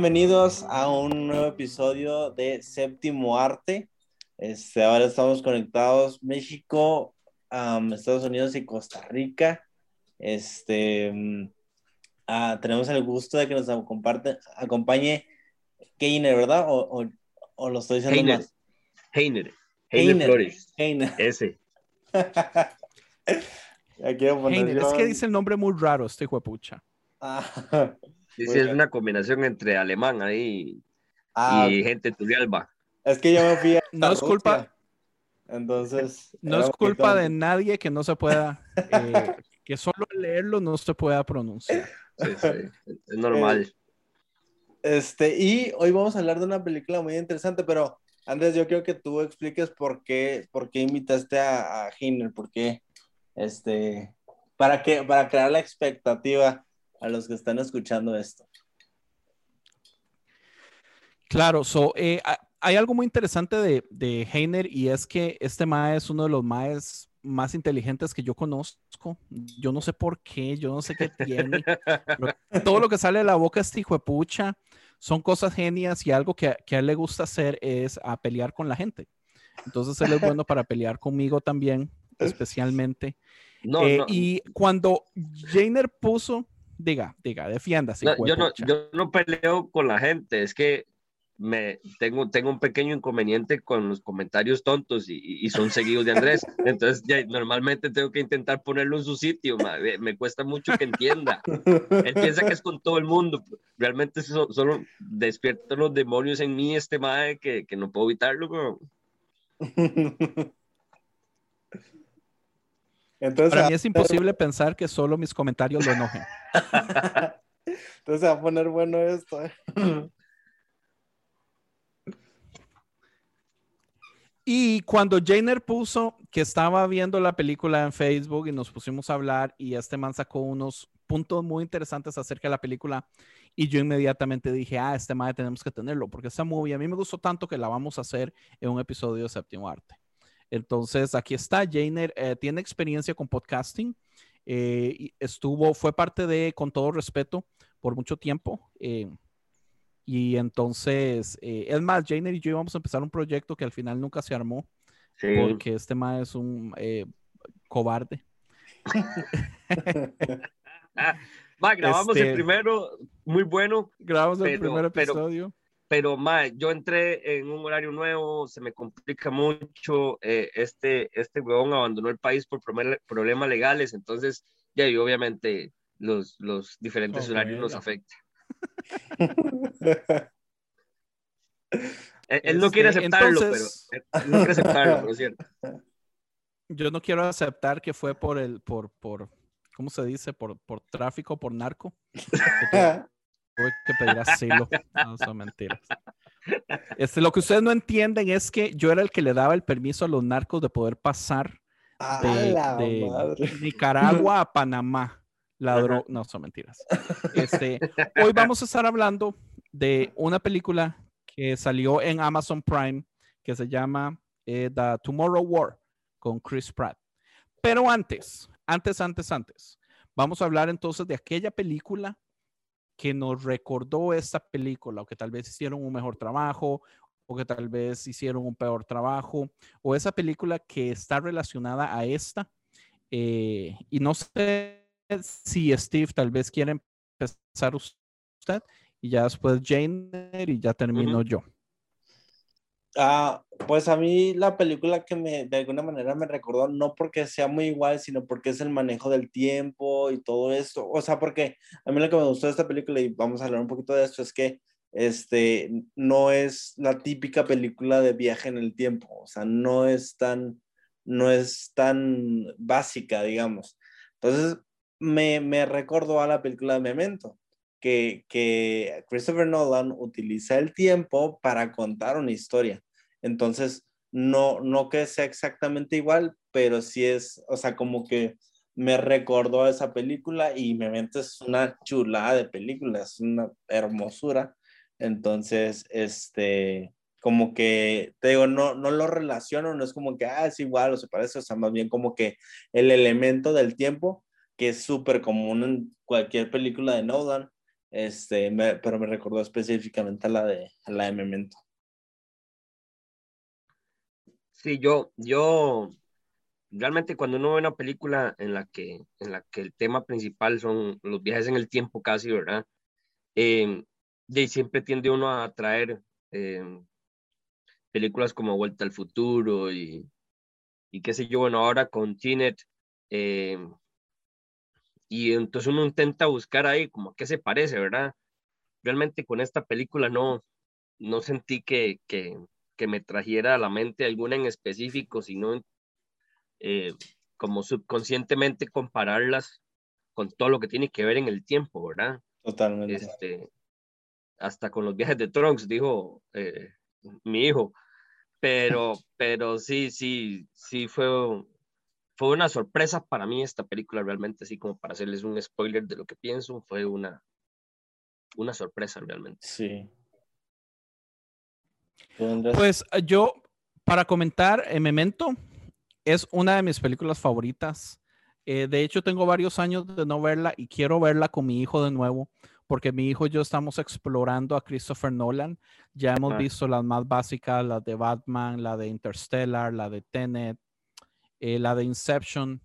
Bienvenidos a un nuevo episodio de Séptimo Arte. Este, ahora estamos conectados México, Estados Unidos y Costa Rica. Este, mm, ah, tenemos el gusto de que nos comparte, acompañe Keiner, ¿verdad? O, o, lo estoy diciendo Heiner. más. Heiner. Heiner Flores. Heiner. Ese. Heiner, es que dice el nombre muy raro, este hijo de pucha. Ah, Sí, Muy sí, es una combinación entre alemán ahí ah, y gente Turrialba. es que yo me fui a No es culpa-. Entonces. No es culpa de nadie que no se pueda, eh, que solo al leerlo no se pueda pronunciar. Sí, sí, es normal. Este, y hoy vamos a hablar de una película muy interesante, pero Andrés, yo quiero que tú expliques por qué, por qué invitaste a, a por qué, este, para que, para crear la expectativa a los que están escuchando esto. Claro, so, eh, ha- hay algo muy interesante de, de Heiner y es que este mae es uno de los maes más inteligentes que yo conozco. Yo no sé por qué, yo no sé qué tiene. pero todo lo que sale de la boca de este hijo de pucha son cosas genias y algo que, que a él le gusta hacer es a pelear con la gente. Entonces él es bueno para pelear conmigo también, especialmente. No, Eh, no, Y cuando Jainer puso, diga, diga, defiéndase. no, yo, no, yo no peleo con la gente, es que me tengo, tengo un pequeño inconveniente con los comentarios tontos y, y- son seguidos de Andrés. Entonces, ya, normalmente tengo que intentar ponerlo en su sitio. ma, Me, me cuesta mucho que entienda. Él piensa que es con todo el mundo. Realmente so- solo despierto los demonios en mí, este mae, que, que no puedo evitarlo. Entonces, Para mí es imposible pensar que solo mis comentarios lo enojen. entonces va a poner bueno esto. ¿eh? Y cuando Jainer puso que estaba viendo la película en Facebook y nos pusimos a hablar y este man sacó unos puntos muy interesantes acerca de la película y yo inmediatamente dije, ah, este man tenemos que tenerlo porque esta movie a mí me gustó tanto que la vamos a hacer en un episodio de Séptimo Arte. Entonces, aquí está, Jainer eh, tiene experiencia con podcasting, eh, estuvo, fue parte de, con todo respeto, por mucho tiempo. eh, y entonces, eh, es más, Jainer y yo íbamos a empezar un proyecto que al final nunca se armó Sí. porque este man es un eh, cobarde. Ma, grabamos Este- el primero, muy bueno, Grabamos el Pero- primer episodio. pero ma, yo entré en un horario nuevo, se me complica mucho. eh, este, este huevón abandonó el país por problemas legales, entonces, ya, y obviamente los, los diferentes Oh, horarios nos afectan. Él, él no quiere Este, aceptarlo, entonces- pero él no quiere aceptarlo, pero es cierto. Yo no quiero aceptar que fue por el, por, por, ¿cómo se dice? Por, por tráfico, por narco. Tuve que pedir asilo. No, son mentiras. Este, lo que ustedes no entienden es que yo era el que le daba el permiso a los narcos de poder pasar A de. Nicaragua a Panamá. La Ajá. dro- No, son mentiras. Este, hoy vamos a estar hablando de una película que salió en Amazon Prime que se llama eh, The Tomorrow War con Chris Pratt. Pero antes, antes, antes, antes, vamos a hablar entonces de aquella película que nos recordó esta película o que tal vez hicieron un mejor trabajo o que tal vez hicieron un peor trabajo o esa película que está relacionada a esta. eh, y no sé si Steve tal vez quiere empezar usted y ya después Jane y ya termino yo. Ah, pues a mí la película que me de alguna manera me recordó, no porque sea muy igual, sino porque es el manejo del tiempo y todo esto. O sea, porque a mí lo que me gustó de esta película, y vamos a hablar un poquito de esto, es que este no es la típica película de viaje en el tiempo. O sea, no es tan, no es tan básica, digamos. Entonces, me, me recordó a la película de Memento. Que, Christopher Nolan utiliza el tiempo para contar una historia. Entonces, no, no que sea exactamente igual, pero sí es, o sea, como que me recordó a esa película y Memento es una chulada de película, es una hermosura. Entonces, este, como que, te digo, no, no lo relaciono, no es como que, ah, es igual o se parece, o sea, más bien como que el elemento del tiempo, que es súper común en cualquier película de Nolan, este, pero me recordó específicamente a la de, a la de Memento. Sí, yo, yo, realmente cuando uno ve una película en la que, en la que el tema principal son los viajes en el tiempo casi, ¿verdad? Eh, siempre tiende uno a traer eh, películas como Vuelta al Futuro y, y qué sé yo, bueno, ahora con Tenet, eh, y entonces uno intenta buscar ahí como qué se parece, ¿verdad? Realmente con esta película no, no sentí que, que, que me trajera a la mente alguna en específico, sino eh, como subconscientemente compararlas con todo lo que tiene que ver en el tiempo, ¿verdad? Totalmente. Este, hasta con los viajes de Trunks, dijo eh, mi hijo. Pero, pero sí, sí, sí fue, fue una sorpresa para mí esta película realmente, así como para hacerles un spoiler de lo que pienso, fue una, una sorpresa realmente. Sí. Pues yo, para comentar, eh, Memento es una de mis películas favoritas. Eh, de hecho, tengo varios años de no verla y quiero verla con mi hijo de nuevo, porque mi hijo y yo estamos explorando a Christopher Nolan. Ya hemos visto las más básicas, la de Batman, la de Interstellar, la de Tenet, eh, la de Inception.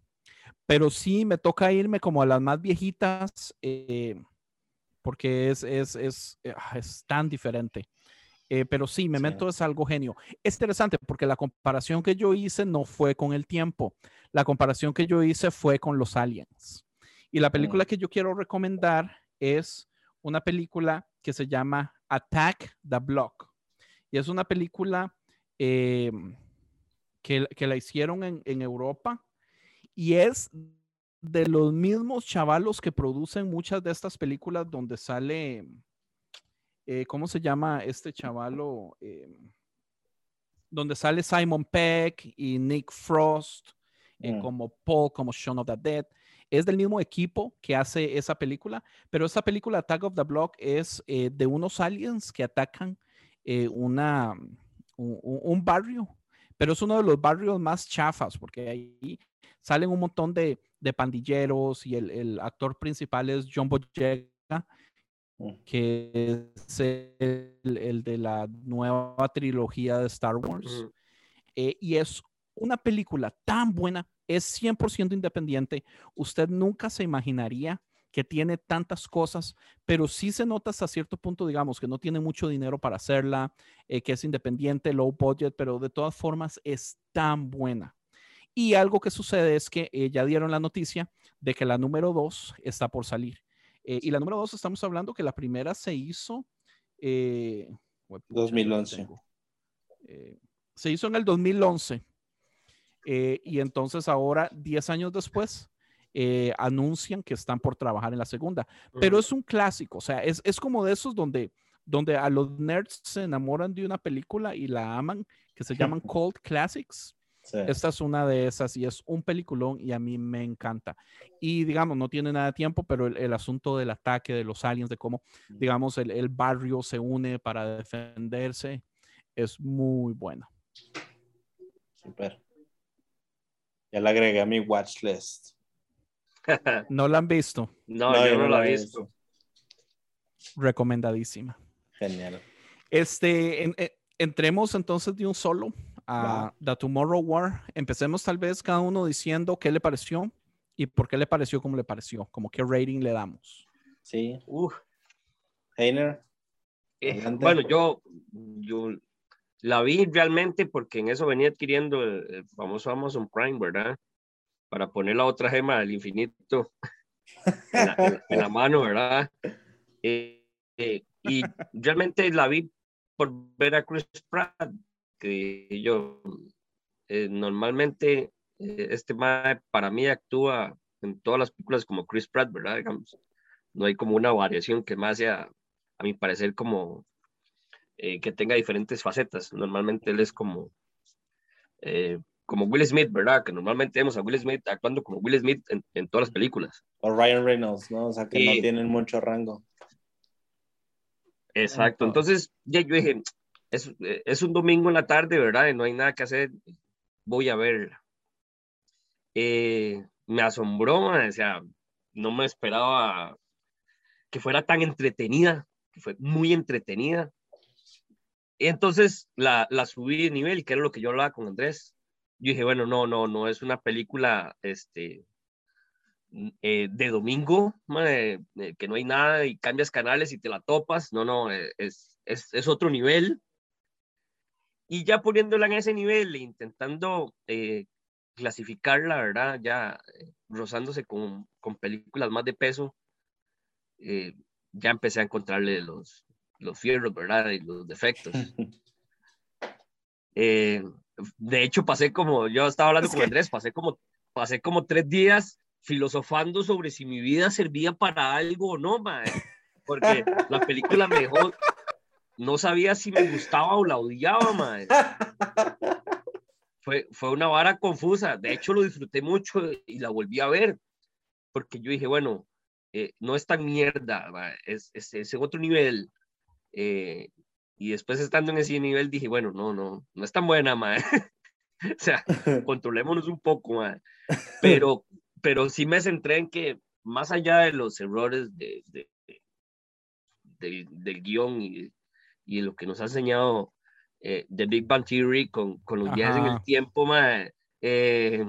Pero sí me toca irme como a las más viejitas, eh, porque es, es, es, ah, es tan diferente. Eh, pero sí, Memento es algo genio. Es interesante porque la comparación que yo hice no fue con el tiempo. La comparación que yo hice fue con los aliens. Y la película mm. que yo quiero recomendar es una película que se llama Attack the Block. Y es una película eh, que, que, la hicieron en, en Europa y es de los mismos chavalos que producen muchas de estas películas donde sale eh, ¿cómo se llama este chavalo? Eh, donde sale Simon Peck y Nick Frost, eh, mm. como Paul, como Shaun of the Dead. Es del mismo equipo que hace esa película, pero esa película Attack of the Block es de unos aliens que atacan una, un, barrio, pero es uno de los barrios más chafas, porque ahí salen un montón de, de pandilleros y el, el, actor principal es John Boyega, Mm. que es el, de la nueva trilogía de Star Wars. Eh, y es una película tan buena, es 100% independiente. Usted nunca se imaginaría que tiene tantas cosas, pero sí se nota hasta cierto punto, digamos, que no tiene mucho dinero para hacerla, eh, que es independiente, low budget, pero de todas formas es tan buena. Y algo que sucede es que eh, ya dieron la noticia de que la número dos está por salir. Eh, y la número dos, estamos hablando que la primera se hizo. 2011. Eh, se hizo en el 2011. y entonces ahora, 10 años después, anuncian que están por trabajar en la segunda. Pero es un clásico, o sea, es, es como de esos donde, donde a los nerds se enamoran de una película y la aman, que se llaman Cold Classics. Esta es una de esas y es un peliculón y a mí me encanta. Y digamos, no tiene nada de tiempo, pero el, asunto del ataque de los aliens, de cómo, digamos, el, el, barrio se une para defenderse, es muy bueno. Super. Ya la agregué a mi watch list. ¿No la han visto? No, yo no, la he visto. Recomendadísima. Genial. Este, eh, entremos entonces de un solo a The Tomorrow War. Empecemos tal vez cada uno diciendo qué le pareció y por qué le pareció como le pareció, como qué rating le damos. Sí. Heiner. Eh, bueno, yo, yo la vi realmente porque en eso venía adquiriendo el, famoso Amazon Prime, ¿verdad? Para poner la otra gema del infinito en, la, mano, ¿verdad? Eh, eh, y realmente la vi por ver a Chris Pratt, que yo eh, normalmente eh, este mae para mí actúa en todas las películas como Chris Pratt, ¿verdad? Digamos, no hay como una variación que más sea, a mi parecer, como que tenga diferentes facetas. Normalmente él es como, como Will Smith, ¿verdad? Que normalmente vemos a Will Smith actuando como Will Smith en, en todas las películas. O Ryan Reynolds, ¿no? O sea, que no tienen mucho rango. Exacto. Entonces, ya yo dije, eh, es, un domingo en la tarde, ¿verdad? Y no hay nada que hacer, voy a verla. Eh, me asombró, o sea, no me esperaba que fuera tan entretenida, que fue muy entretenida. Y entonces la, la subí de nivel, que era lo que yo hablaba con Andrés. Yo dije, bueno, no, no, no es una película este, eh, de domingo, eh, que no hay nada y cambias canales y te la topas. No, no, eh, es, es, es otro nivel. Y ya poniéndola en ese nivel e intentando clasificarla, ¿verdad? Ya rozándose con, con películas más de peso, ya empecé a encontrarle los, los fierros, ¿verdad? Y los defectos. Eh, de hecho, pasé como, yo estaba hablando con Andrés, pasé como, pasé como tres días filosofando sobre si mi vida servía para algo o no, mae. porque la película me dejó, no sabía si me gustaba o la odiaba, mae. Fue, fue una vara confusa, de hecho lo disfruté mucho y la volví a ver, porque yo dije, bueno, eh, no es tan mierda, es, es, es otro nivel, eh, y después estando en ese nivel dije, bueno, no, no, no es tan buena, madre. o sea, controlémonos un poco, madre. Pero, pero sí me centré en que más allá de los errores de, de, del guion y, y, lo que nos ha enseñado eh, The Big Bang Theory con, con los viajes en el tiempo, madre, eh,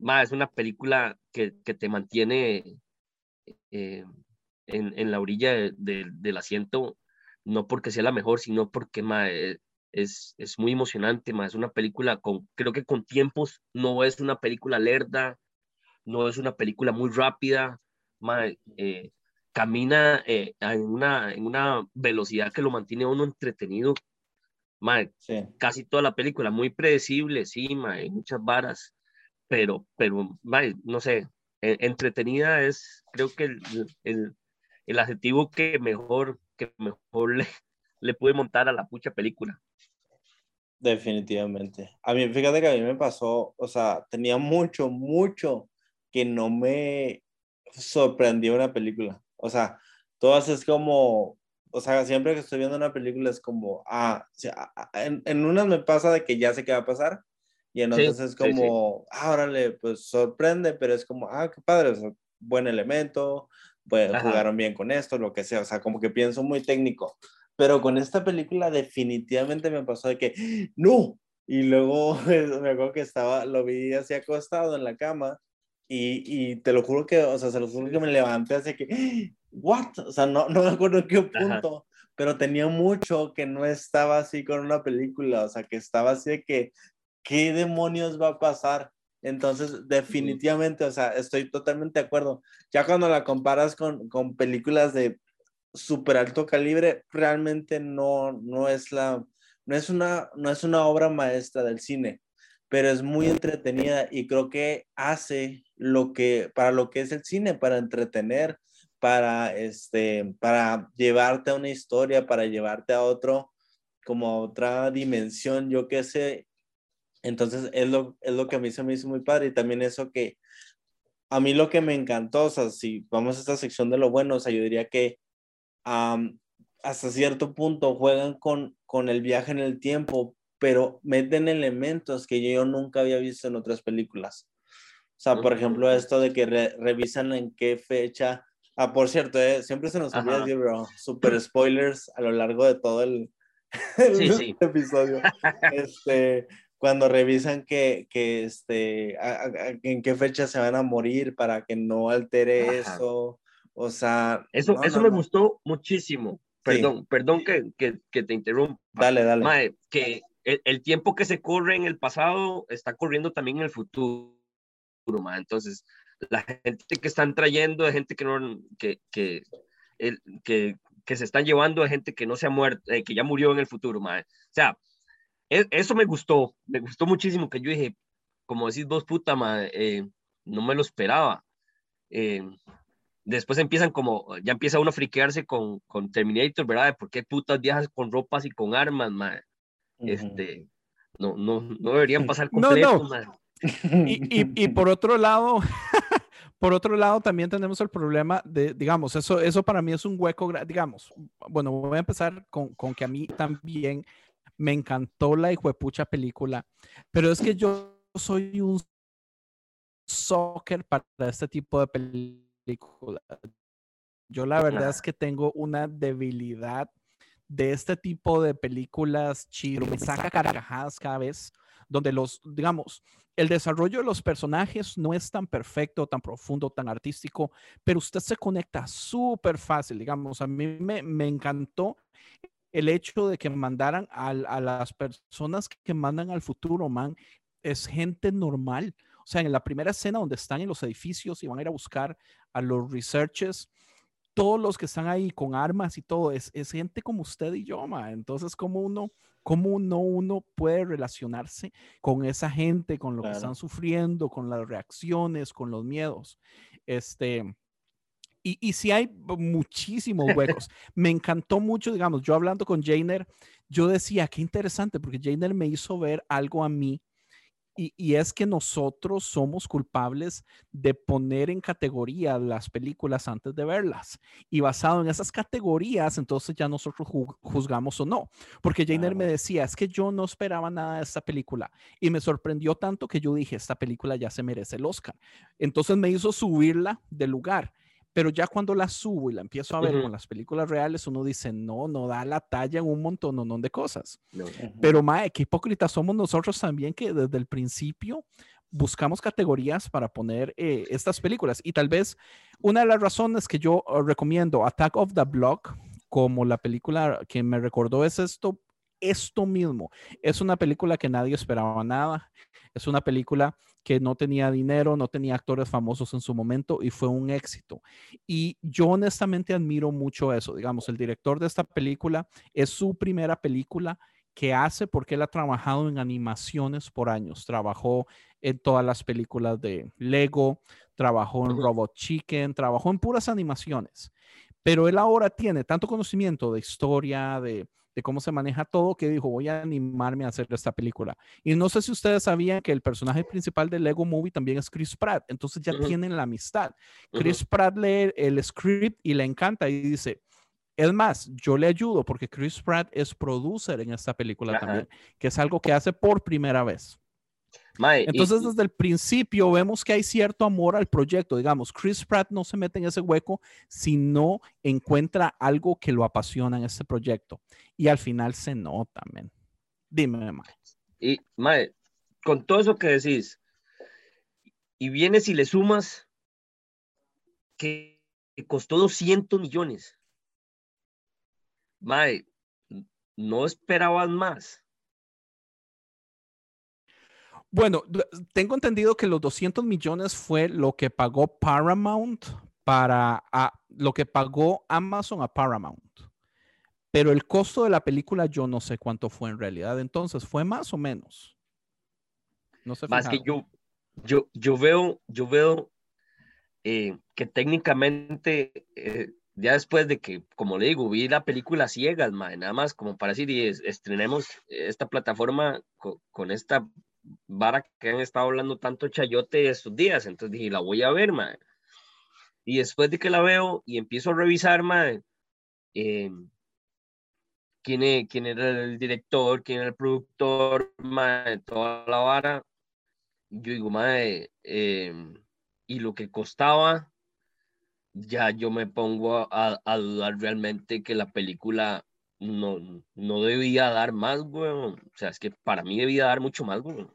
es una película que, que te mantiene eh, en, en la orilla del asiento, no porque sea la mejor, sino porque eh, es, es muy emocionante, ma, es una película con, creo que con tiempos, no es una película lerda, no es una película muy rápida, ma, eh, camina eh, en, una, en una velocidad que lo mantiene uno entretenido, ma, casi toda la película, muy predecible, sí, ma, hay muchas varas, pero, pero no sé, entretenida es, creo que el, el, el adjetivo que mejor, que mejor le, le pude montar a la pucha película. Definitivamente. A mí, fíjate que a mí me pasó, o sea, tenía mucho, mucho que no me sorprendió una película. O sea, todas es como, o sea, siempre que estoy viendo una película es como, ah, en, en unas me pasa de que ya sé qué va a pasar y en otras es como, ah, órale, pues sorprende, pero es como, ah, qué padre, buen elemento, pues, jugaron bien con esto, lo que sea, o sea, como que pienso muy técnico. Pero con esta película definitivamente me pasó de que, no, y luego me acuerdo que estaba, lo vi así acostado en la cama y, y te lo juro que, o sea, se lo juro que me levanté así que, what? O sea, no, no me acuerdo en qué punto, pero tenía mucho que no estaba así con una película, o sea, que estaba así de que, ¿qué demonios va a pasar? Entonces, definitivamente, o sea, estoy totalmente de acuerdo. Ya cuando la comparas con, con películas de súper alto calibre, realmente no, no, es la, no, es una, no es una obra maestra del cine, pero es muy entretenida y creo que hace lo que, para lo que es el cine, para entretener, para, este, para llevarte a una historia, para llevarte a otro, como a otra dimensión, yo qué sé, entonces, es lo, es lo que a mí se me hizo muy padre. Y también eso que a mí lo que me encantó, o sea, si vamos a esta sección de lo bueno, o sea, yo diría que hasta cierto punto juegan con, con el viaje en el tiempo, pero meten elementos que yo nunca había visto en otras películas. O sea, por ejemplo, esto de que revisan en qué fecha. Ah, por cierto, eh, siempre se nos olvida decir, bro, super spoilers a lo largo de todo el, sí, sí. episodio. Este, cuando revisan que, que este, en qué fecha se van a morir para que no altere eso. O sea, eso, eso me gustó muchísimo. Perdón, perdón que, que, que, te interrumpa. Dale, dale. que el, el, tiempo que se corre en el pasado está corriendo también en el futuro. Mae. Entonces, la gente que están trayendo es gente que no, que, que, el, que, que se están llevando a gente que no se ha muerto, eh, que ya murió en el futuro, mae. O sea, eso me gustó, me gustó muchísimo que yo dije, como decís vos, puta, eh, no me lo esperaba. Eh, después empiezan como, ya empieza uno a friquearse con, con Terminator, ¿verdad? De por qué putas viajas con ropas y con armas, man. Este, no, no, no deberían pasar completo, no, Y, y, y, por otro lado, por otro lado, también tenemos el problema de, digamos, eso, eso para mí es un hueco, digamos, bueno, voy a empezar con, con que a mí también me encantó la hijuepucha película, pero es que yo soy un soccer para este tipo de películas. Yo la verdad es que tengo una debilidad de este tipo de películas chido, me saca carcajadas cada vez, donde los, digamos, el desarrollo de los personajes no es tan perfecto, tan profundo, tan artístico, pero usted se conecta súper fácil, digamos, a mí me, me encantó el hecho de que mandaran a, a, las personas que mandan al futuro, man, es gente normal. O sea, en la primera escena donde están en los edificios y van a ir a buscar a los researchers, todos los que están ahí con armas y todo, es, es gente como usted y yo, man. Entonces, ¿cómo uno, cómo uno, uno puede relacionarse con esa gente, con lo claro. que están sufriendo, con las reacciones, con los miedos? Este, y, y sí hay muchísimos huecos. Me encantó mucho, digamos, yo hablando con Jainer, yo decía, qué interesante, porque Jainer me hizo ver algo a mí y, y, es que nosotros somos culpables de poner en categoría las películas antes de verlas. Y basado en esas categorías, entonces ya nosotros juzgamos o no. Porque Jainer me decía, es que yo no esperaba nada de esta película. Y me sorprendió tanto que yo dije, esta película ya se merece el Oscar. Entonces me hizo subirla de lugar pero ya cuando la subo y la empiezo a ver uh -huh. con las películas reales, uno dice, no, no da la talla en un montón de cosas. No. Uh -huh. Pero, mae, qué hipócritas somos nosotros también que desde el principio buscamos categorías para poner eh, estas películas. Y tal vez una de las razones que yo uh, recomiendo Attack of the Block como la película que me recordó es esto, esto mismo. Es una película que nadie esperaba nada. Es una película que no tenía dinero, no tenía actores famosos en su momento y fue un éxito. Y yo honestamente admiro mucho eso. Digamos, el director de esta película es su primera película que hace porque él ha trabajado en animaciones por años. Trabajó en todas las películas de Lego, trabajó en Robot Chicken, trabajó en puras animaciones. Pero él ahora tiene tanto conocimiento de historia, de, de cómo se maneja todo, que dijo, voy a animarme a hacer esta película. Y no sé si ustedes sabían que el personaje principal de Lego Movie también es Chris Pratt, entonces ya uh -huh. tienen la amistad. Uh -huh. Chris Pratt lee el script y le encanta y dice, es más, yo le ayudo porque Chris Pratt es producer en esta película Ajá. también, que es algo que hace por primera vez. Entonces, y, desde el principio vemos que hay cierto amor al proyecto. Digamos, Chris Pratt no se mete en ese hueco si no encuentra algo que lo apasiona en este proyecto. Y al final se nota, man. Dime, Mae. Y, Mae, con todo eso que decís, y vienes y le sumas que costó 200 millones. Mae, no esperaban más. Bueno, tengo entendido que los 200 millones fue lo que pagó Paramount para a, lo que pagó Amazon a Paramount. Pero el costo de la película yo no sé cuánto fue en realidad. Entonces, ¿fue más o menos? No sé. Más que yo, yo, yo veo, yo veo eh, que técnicamente, eh, ya después de que, como le digo, vi la película ciegas, nada más como para decir, y estrenemos esta plataforma con, con esta vara que han estado hablando tanto chayote estos días, entonces dije, la voy a ver, madre. Y después de que la veo y empiezo a revisar, madre, eh, quién, es, quién era el director, quién era el productor, madre, toda la vara, yo digo, madre, eh, y lo que costaba, ya yo me pongo a, a dudar realmente que la película no, no debía dar más, güey. O sea, es que para mí debía dar mucho más, güey.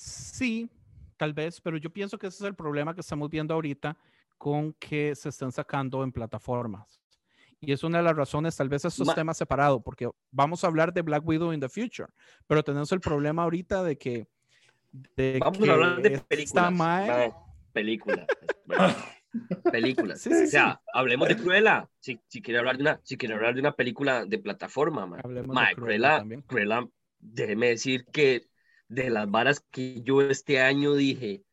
Sí, tal vez, pero yo pienso que ese es el problema que estamos viendo ahorita con que se están sacando en plataformas. Y es una de las razones, tal vez estos Ma temas separados, porque vamos a hablar de Black Widow in the future, pero tenemos el problema ahorita de que... De vamos que a hablar de películas. Mae... Películas. películas. Sí, sí, o sea, sí. hablemos de Cruella. Si, si, quiere hablar de una, si quiere hablar de una película de plataforma, ma. ma de Cruella, Cruella, Cruella, déjeme decir que de las varas que yo este año dije,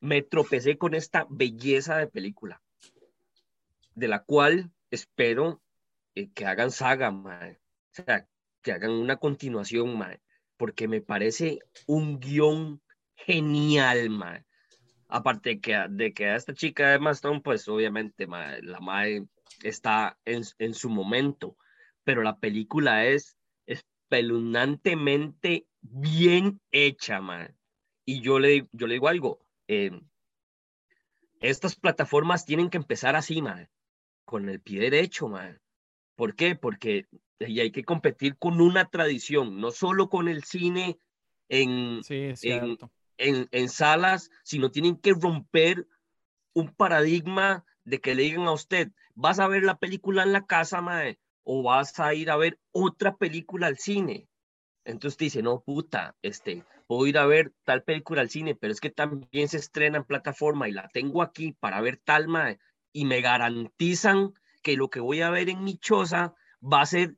me tropecé con esta belleza de película, de la cual espero eh, que hagan saga, ma. o sea, que hagan una continuación, ma. porque me parece un guion genial, ma aparte de que, de que a esta chica de Maston, pues obviamente ma, la madre está en, en, su momento, pero la película es espeluznantemente bien hecha, ma. Y yo le, yo le digo algo, eh, estas plataformas tienen que empezar así, mae, con el pie derecho, mae. ¿Por qué? Porque y hay que competir con una tradición, no solo con el cine en, Sí, en, en, en salas, sino tienen que romper un paradigma de que le digan a usted, vas a ver la película en la casa, mae, o vas a ir a ver otra película al cine. Entonces te dice, no, puta, este, puedo ir a ver tal película al cine, pero es que también se estrena en plataforma y la tengo aquí para ver tal, mae, y me garantizan que lo que voy a ver en mi choza va a ser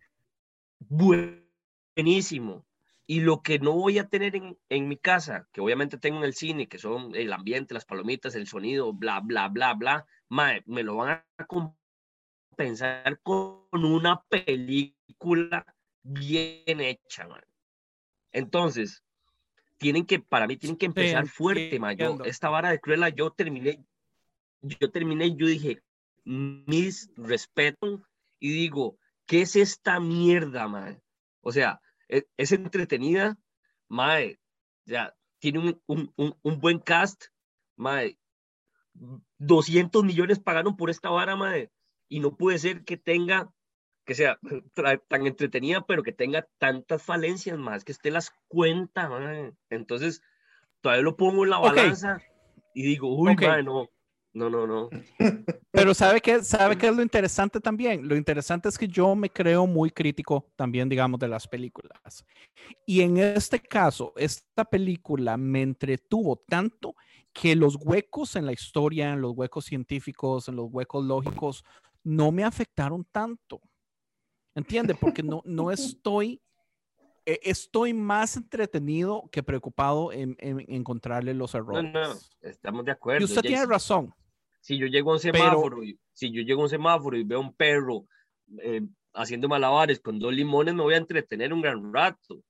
buenísimo. Y lo que no voy a tener en, en mi casa, que obviamente tengo en el cine, que son el ambiente, las palomitas, el sonido, bla, bla, bla, bla, mae, me lo van a compensar con una película bien hecha, mae. Entonces, tienen que, para mí, tienen que empezar fuerte, mae. Yo, esta vara de Cruella, yo terminé, yo terminé, yo dije, mis respeto, y digo, ¿qué es esta mierda, mae? O sea, es, es entretenida, mae, ya, tiene un, un, un, un buen cast, mae, 200 millones pagaron por esta vara, mae, y no puede ser que tenga, que sea tan entretenida, pero que tenga tantas falencias, más que usted las cuenta. Entonces, todavía lo pongo en la balanza y digo, uy, Ok. mae, no, no, no, no. Pero ¿sabe qué, ¿sabe qué es lo interesante también? Lo interesante es que yo me creo muy crítico también, digamos, de las películas. Y en este caso, esta película me entretuvo tanto que los huecos en la historia, en los huecos científicos, en los huecos lógicos, no me afectaron tanto. ¿Entiende? Porque no, no estoy, eh, estoy más entretenido que preocupado en, en encontrarle los No, errores. no, estamos de acuerdo. Y usted tiene razón. si yo llego a un Pero- semáforo, y, si yo llego a un semáforo y veo un perro eh, haciendo malabares con dos limones, me voy a entretener un gran rato.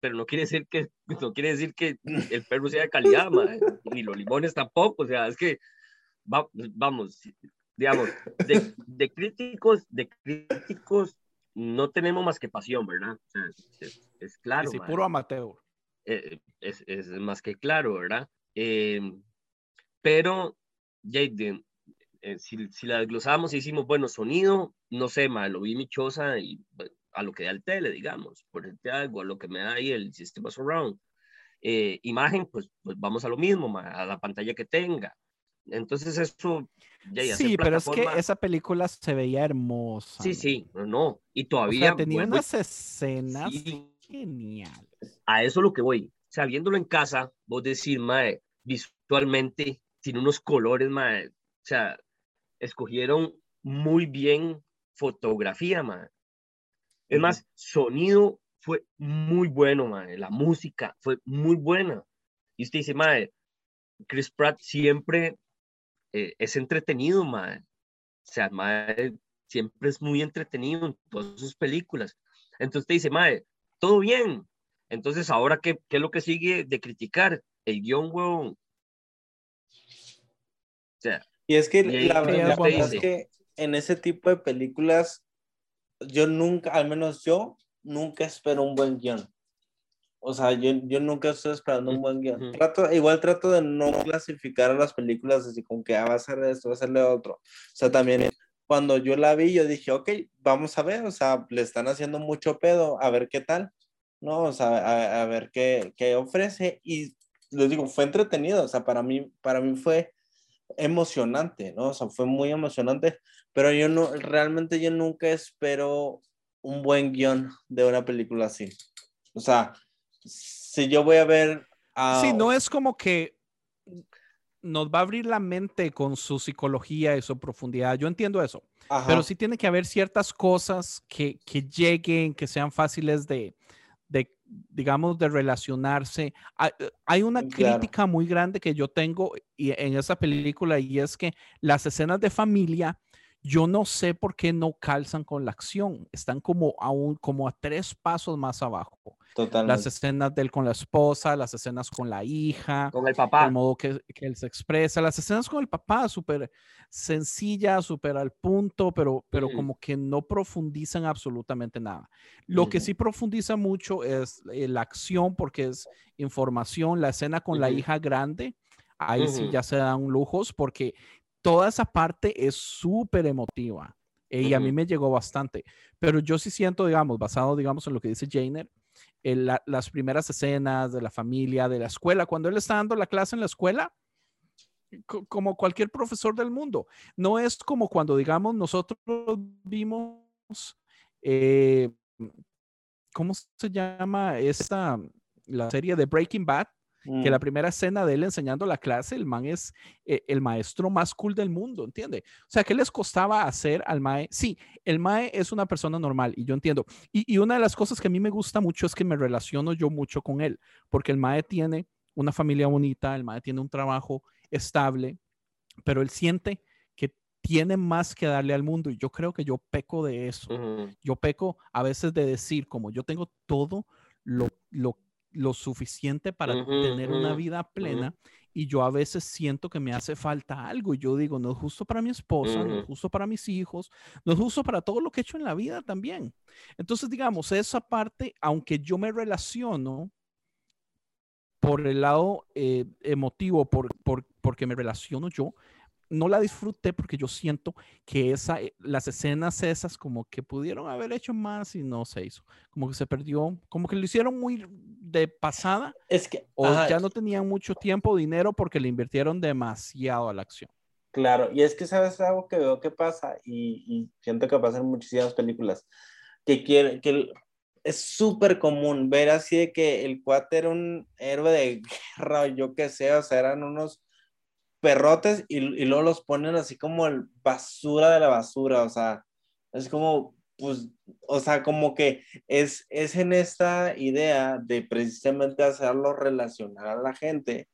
Pero no quiere decir que, no quiere decir que el perro sea de calidad, mae, ni los limones tampoco. O sea, es que, va- vamos, digamos, de, de críticos, de críticos, no tenemos más que pasión, ¿verdad? O sea, es, es claro. Sí, mae puro amateur. eh, es, es más que claro, ¿verdad? Eh, pero, Jaden, eh, si, si la desglosamos y hicimos, bueno, sonido, no sé, ma, lo vi mi choza y bueno, a lo que da el tele, digamos, por decirte algo, a lo que me da ahí el sistema surround. Eh, imagen, pues, pues vamos a lo mismo, ma, a la pantalla que tenga. Entonces eso, ya, Sí, pero es que esa película se veía hermosa. Sí, sí, no, y O todavía sea, tenía vuelvo unas escenas Sí. geniales. a eso lo que voy. O sea, viéndolo en casa, vos decir, mae, visualmente tiene unos colores, mae. O sea, escogieron muy bien fotografía, mae. Es más, sonido fue muy bueno, mae. La música fue muy buena. Y usted dice, mae, Chris Pratt siempre eh, es entretenido, mae. O sea, mae, siempre es muy entretenido en todas sus películas. Entonces te dice, mae, todo bien. Entonces, ahora, ¿qué, qué es lo que sigue de criticar? El guion, huevón. O sea, Y es que Y la, verdad es que en ese tipo de películas, yo nunca, al menos yo, nunca espero un buen guion. O sea, yo, yo nunca estoy esperando un buen guion. Trato, igual trato de no clasificar a las películas así como que ah, va a ser esto, va a ser lo otro. O sea, también cuando yo la vi, yo dije, ok, vamos a ver, o sea, le están haciendo mucho pedo, a ver qué tal, ¿no? O sea, a, a ver qué, qué ofrece. Y les digo, fue entretenido, o sea, para mí, para mí fue emocionante, ¿no? O sea, fue muy emocionante, pero yo no, realmente yo nunca espero un buen guion de una película así. O sea, si yo voy a ver a... Sí, no es como que nos va a abrir la mente con su psicología y su profundidad. Yo entiendo eso, Ajá, pero sí tiene que haber ciertas cosas que, que lleguen, que sean fáciles de, de, digamos, de relacionarse. Hay, hay una Claro. crítica muy grande que yo tengo y- en esa película y es que las escenas de familia, yo no sé por qué no calzan con la acción. Están como a, un, como a tres pasos más abajo. Las totalmente. escenas de él con la esposa, las escenas con la hija, con el papá. el modo que, que él se expresa, las escenas con el papá, súper sencillas, súper al punto, pero, pero como que no profundizan absolutamente nada. Lo que sí profundiza mucho es eh, la acción, porque es información, la escena con la hija grande. ahí sí ya se dan lujos porque toda esa parte es súper emotiva eh, y a mí me llegó bastante. Pero yo sí siento, digamos, basado, digamos, en lo que dice Jainer, en la- las primeras escenas de la familia, de la escuela, cuando él está dando la clase en la escuela, co- como cualquier profesor del mundo. No es como cuando, digamos, nosotros vimos, eh, ¿cómo se llama esta, la serie de Breaking Bad? Que la Mm. primera escena de él enseñando la clase, el man es eh, el maestro más cool del mundo, ¿entiende? O sea, ¿qué les costaba hacer al mae? Sí, el mae es una persona normal y yo entiendo. Y, y una de las cosas que a mí me gusta mucho es que me relaciono yo mucho con él, porque el mae tiene una familia bonita, el mae tiene un trabajo estable, pero él siente que tiene más que darle al mundo y yo creo que yo peco de eso. Yo peco a veces de decir, como yo tengo todo lo, lo, lo suficiente para tener una vida plena y yo a veces siento que me hace falta algo y yo digo, no es justo para mi esposa, no es justo para mis hijos, no es justo para todo lo que he hecho en la vida también. Entonces, digamos, esa parte, aunque yo me relaciono por el lado eh, emotivo, por, por, porque me relaciono yo, no la disfruté porque yo siento que esa, eh, las escenas esas como que pudieron haber hecho más y no se hizo. Como que se perdió, como que lo hicieron muy de pasada Es que, o ajá, ya no tenían mucho tiempo o dinero porque le invirtieron demasiado a la acción. claro, y es que sabes algo que veo que pasa y, y siento que pasa en muchísimas películas, que quiere, que es súper común ver así de que el cuate era un héroe de guerra yo qué sé, o sea, eran unos perrotes y, y luego los ponen así como el basura de la basura, o sea, es como, pues, o sea, como que es, es en esta idea de precisamente hacerlo relacionar a la gente,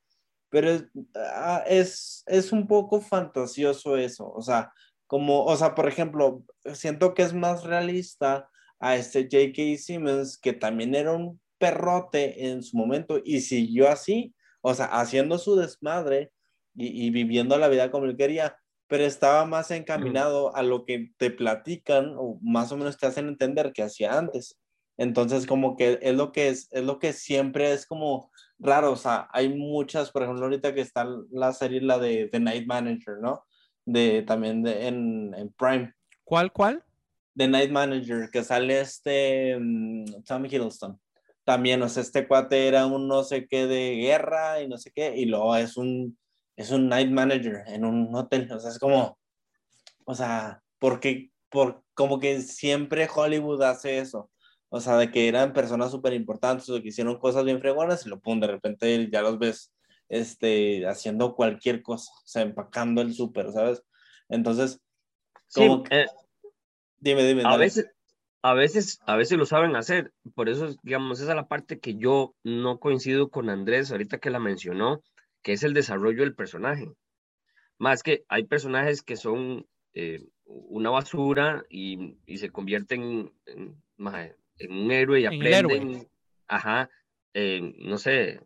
pero es, ah, es, es un poco fantasioso eso, o sea, como, o sea, por ejemplo, siento que es más realista a este J.K. Simmons, que también era un perrote en su momento y siguió así, o sea, haciendo su desmadre y, y viviendo la vida como él quería, pero estaba más encaminado a lo que te platican o más o menos te hacen entender que hacía antes. Entonces, como que es lo que es, es lo que siempre es como raro, o sea, hay muchas, por ejemplo, ahorita que está la serie, la de The Night Manager, ¿no? De también de, en, en Prime, ¿Cuál, cuál? The Night Manager, que sale este mm, Tommy Hiddleston. También, o sea, este cuate era un no sé qué de guerra y no sé qué, y luego es un, es un night manager en un hotel, o sea, es como, o sea, porque, por, como que siempre Hollywood hace eso, o sea, de que eran personas súper importantes o que hicieron cosas bien fregonas y lo pum, de repente ya los ves, este, haciendo cualquier cosa, o sea, empacando el súper, ¿sabes? Entonces, Sí, que- eh, dime, dime. a dale. veces, a veces, a veces lo saben hacer. Por eso, digamos, esa es la parte que yo no coincido con Andrés ahorita que la mencionó, que es el desarrollo del personaje. Más que hay personajes que son eh, una basura y, y se convierten en, un héroe y héroe. aprenden, ajá, eh, no sé.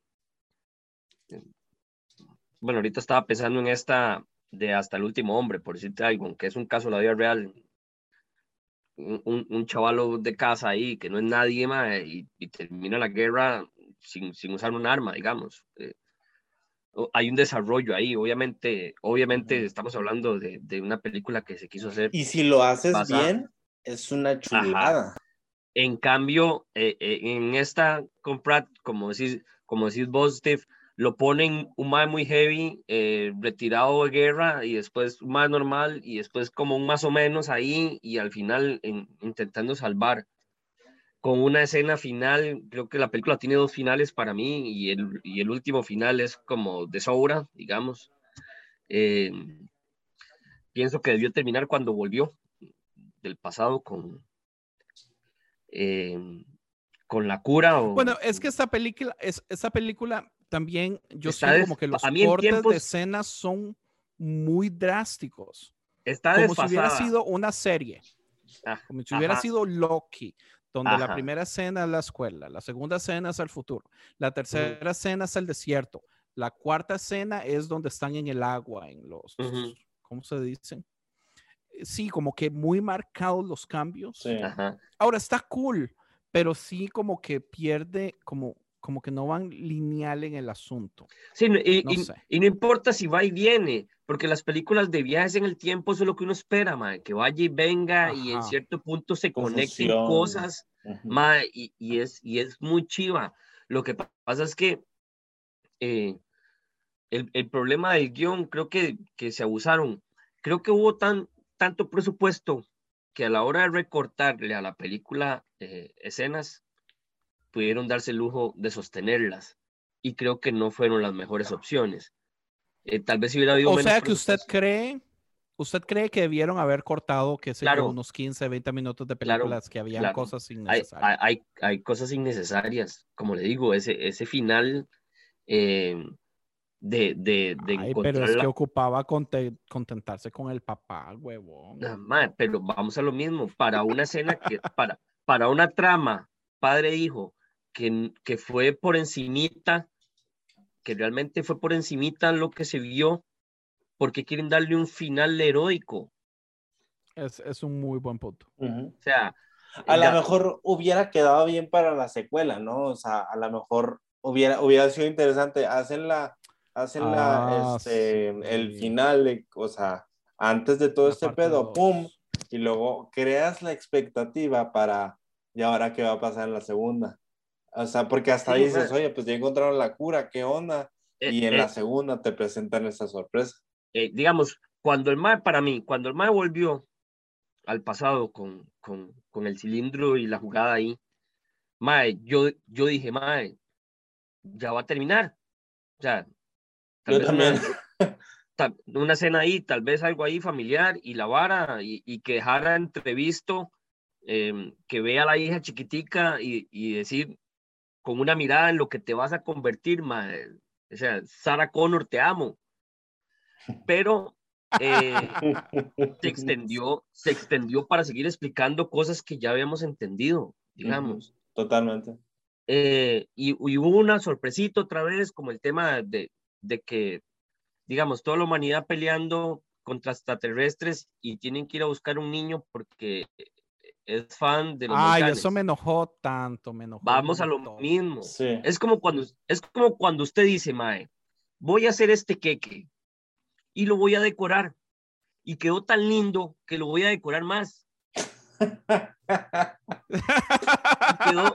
Bueno, ahorita estaba pensando en esta de Hasta el último hombre, por decirte algo, que es un caso de la vida real. Un, un, chavalo de casa ahí que no es nadie más y, y termina la guerra sin, sin usar un arma, digamos. Eh, hay un desarrollo ahí, obviamente, obviamente estamos hablando de, de una película que se quiso hacer. Y si lo haces bien, es una chulada. En cambio, eh, eh, en esta con Pratt, como decís, como decís vos, Steve, lo ponen un más muy heavy, eh, retirado de guerra, y después un más normal, y después como un más o menos ahí, y al final en- intentando salvar. Con una escena final, creo que la película tiene dos finales para mí, y el, y el último final es como de sobra, digamos. Eh, pienso que debió terminar cuando volvió del pasado con, eh, con la cura. O, Bueno, es que esta película, es, esta película también, yo siento como que los cortes tiempos- de escenas son muy drásticos. está como si hubiera sido una serie, Ah, como si hubiera sido Loki, donde la primera escena es la escuela, la segunda escena es el futuro, la tercera escena es el desierto, la cuarta escena es donde están en el agua, en los, Ujú. ¿cómo se dicen? Eh, Sí, como que muy marcados los cambios. Sí. Ahora está cool, pero sí como que pierde, como como que no van lineal en el asunto. Sí, y, No y- sé. y no importa si va y viene, porque las películas de viajes en el tiempo eso es lo que uno espera, mae, que vaya y venga y en cierto punto se conecten cosas, mae, y, y es, y es muy chiva. Lo que pa- pasa es que eh, el, el problema del guion, creo que, que se abusaron. Creo que hubo tan, tanto presupuesto que a la hora de recortarle a la película eh, escenas, pudieron darse el lujo de sostenerlas. Y creo que no fueron las mejores opciones. Eh, tal vez si hubiera habido O menos sea que usted cree, usted cree que debieron haber cortado, qué sé Claro. unos 15, 20 minutos de Claro, películas que habían claro. cosas innecesarias. hay, hay, hay cosas innecesarias. Como le digo, ese, ese final eh, de, de, de Ay, pero es la- que ocupaba conte- contentarse con el papá, huevón. Ah, mae, pero vamos a lo mismo. Para una escena que, para, para una trama padre-hijo que, que fue por encimita, que realmente fue por encimita lo que se vio, porque quieren darle un final heroico. Es, es un muy buen punto. Ujú. O sea, A lo mejor hubiera quedado bien para la secuela, ¿no? O sea, a lo mejor hubiera, hubiera sido interesante. Hacen la, hacen la, Ah, este, el final, de, o sea, antes de todo La este pedo, dos. pum, y luego creas la expectativa para, ¿y ahora qué va a pasar en la segunda? O sea, porque hasta Sí, dices, oye, pues ya encontraron la cura, ¿qué onda? eh, Y en eh, la segunda te presentan esa sorpresa. eh, digamos, cuando el MAE, para mí, cuando el MAE volvió al pasado con, con, con el cilindro y la jugada ahí, MAE, yo, yo dije, MAE, ya va a terminar. O sea, tal Yo vez también. Una, tal- una cena ahí, tal vez algo ahí familiar y la vara y, y que dejara entrevisto, em, que vea a la hija chiquitica y, y decir con una mirada en lo que te vas a convertir, mae. O sea, Sarah Connor, te amo. Pero eh, se extendió, se extendió para seguir explicando cosas que ya habíamos entendido, digamos. Totalmente. Eh, y, y hubo una sorpresita otra vez, como el tema de, de que, digamos, toda la humanidad peleando contra extraterrestres y tienen que ir a buscar un niño porque es fan de los Ay, volcanes. eso me enojó tanto, me enojó. Vamos a lo mismo. Sí. Es como cuando, es como cuando usted dice, Mae, voy a hacer este queque y lo voy a decorar. Y quedó tan lindo que lo voy a decorar más. quedó-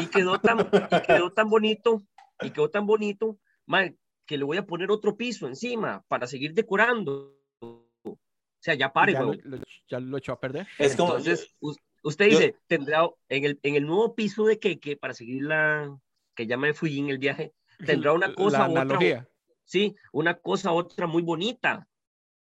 Y quedó tan, y quedó tan bonito, y quedó tan bonito, Mae, que le voy a poner otro piso encima para seguir decorando. O sea, ya pare, ya, lo, ya lo echó a perder. Es como, Entonces, us- usted yo- dice, tendrá en el, en el nuevo piso de queque, para seguir la, que ya me fui en el viaje, tendrá una cosa La otra, sí, una cosa otra muy bonita,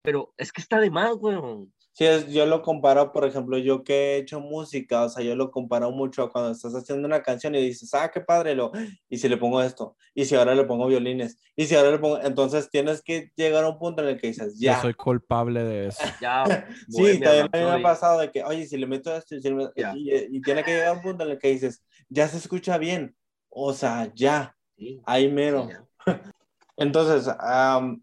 pero es que está de más, weón. Sí, es- yo lo comparo, por ejemplo, yo que he hecho música, o sea, yo lo comparo mucho a cuando estás haciendo una canción y dices, ah, qué padre, lo, y si le pongo esto, y si ahora le pongo violines, y si ahora le pongo, entonces tienes que llegar a un punto en el que dices, Yo ya. soy culpable de eso. Ya, Sí, también me ha pasado de que, oye, si le meto esto, y, si le meto- y, y tiene que llegar a un punto en el que dices, ya se escucha bien, o sea, ya, Sí, ahí sí, mero. ya. Entonces, am,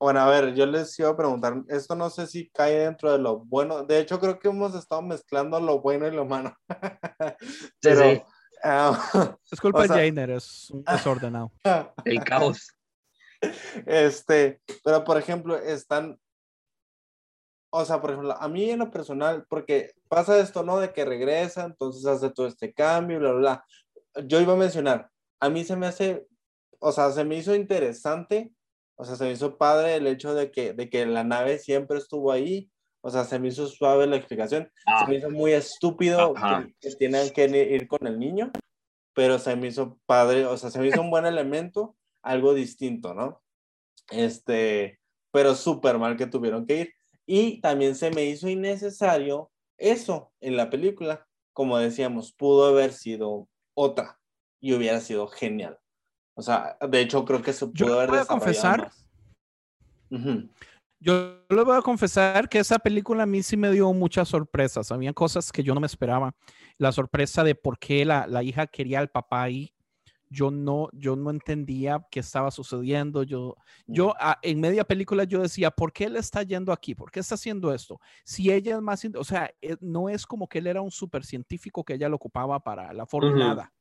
bueno, a ver, yo les iba a preguntar, esto no sé si cae dentro de lo bueno, de hecho creo que hemos estado mezclando lo bueno y lo malo, pero, sí. ah, Es culpa O sea- de Jainer, es un desordenado. El caos. este, pero por ejemplo, están, o sea, por ejemplo, a mí en lo personal, porque pasa esto, ¿no? De que regresa, entonces hace todo este cambio, bla, bla, bla. Yo iba a mencionar, a mí se me hace, o sea, se me hizo interesante, o sea, se me hizo padre el hecho de que, de que la nave siempre estuvo ahí, o sea, se me hizo suave la explicación, Ah, se me hizo muy estúpido que, que tienen que ir con el niño, pero se me hizo padre, o sea, se me hizo un buen elemento, algo distinto, ¿no? Este, pero súper mal que tuvieron que ir. Y también se me hizo innecesario eso en la película. Como decíamos, pudo haber sido otra y hubiera sido genial. O sea, de hecho creo que se Yo pudo haber voy a confesar, más. Ujú. yo le voy a confesar que esa película a mí sí me dio muchas sorpresas. Había cosas que yo no me esperaba. La sorpresa de por qué la, la hija quería al papá ahí. Yo no, yo no entendía qué estaba sucediendo. Yo, yo ah, en media película yo decía, ¿por qué él está yendo aquí? ¿Por qué está haciendo esto? Si ella es más, o sea, eh, no es como que él era un super científico que ella lo ocupaba para la forma Ujú. nada.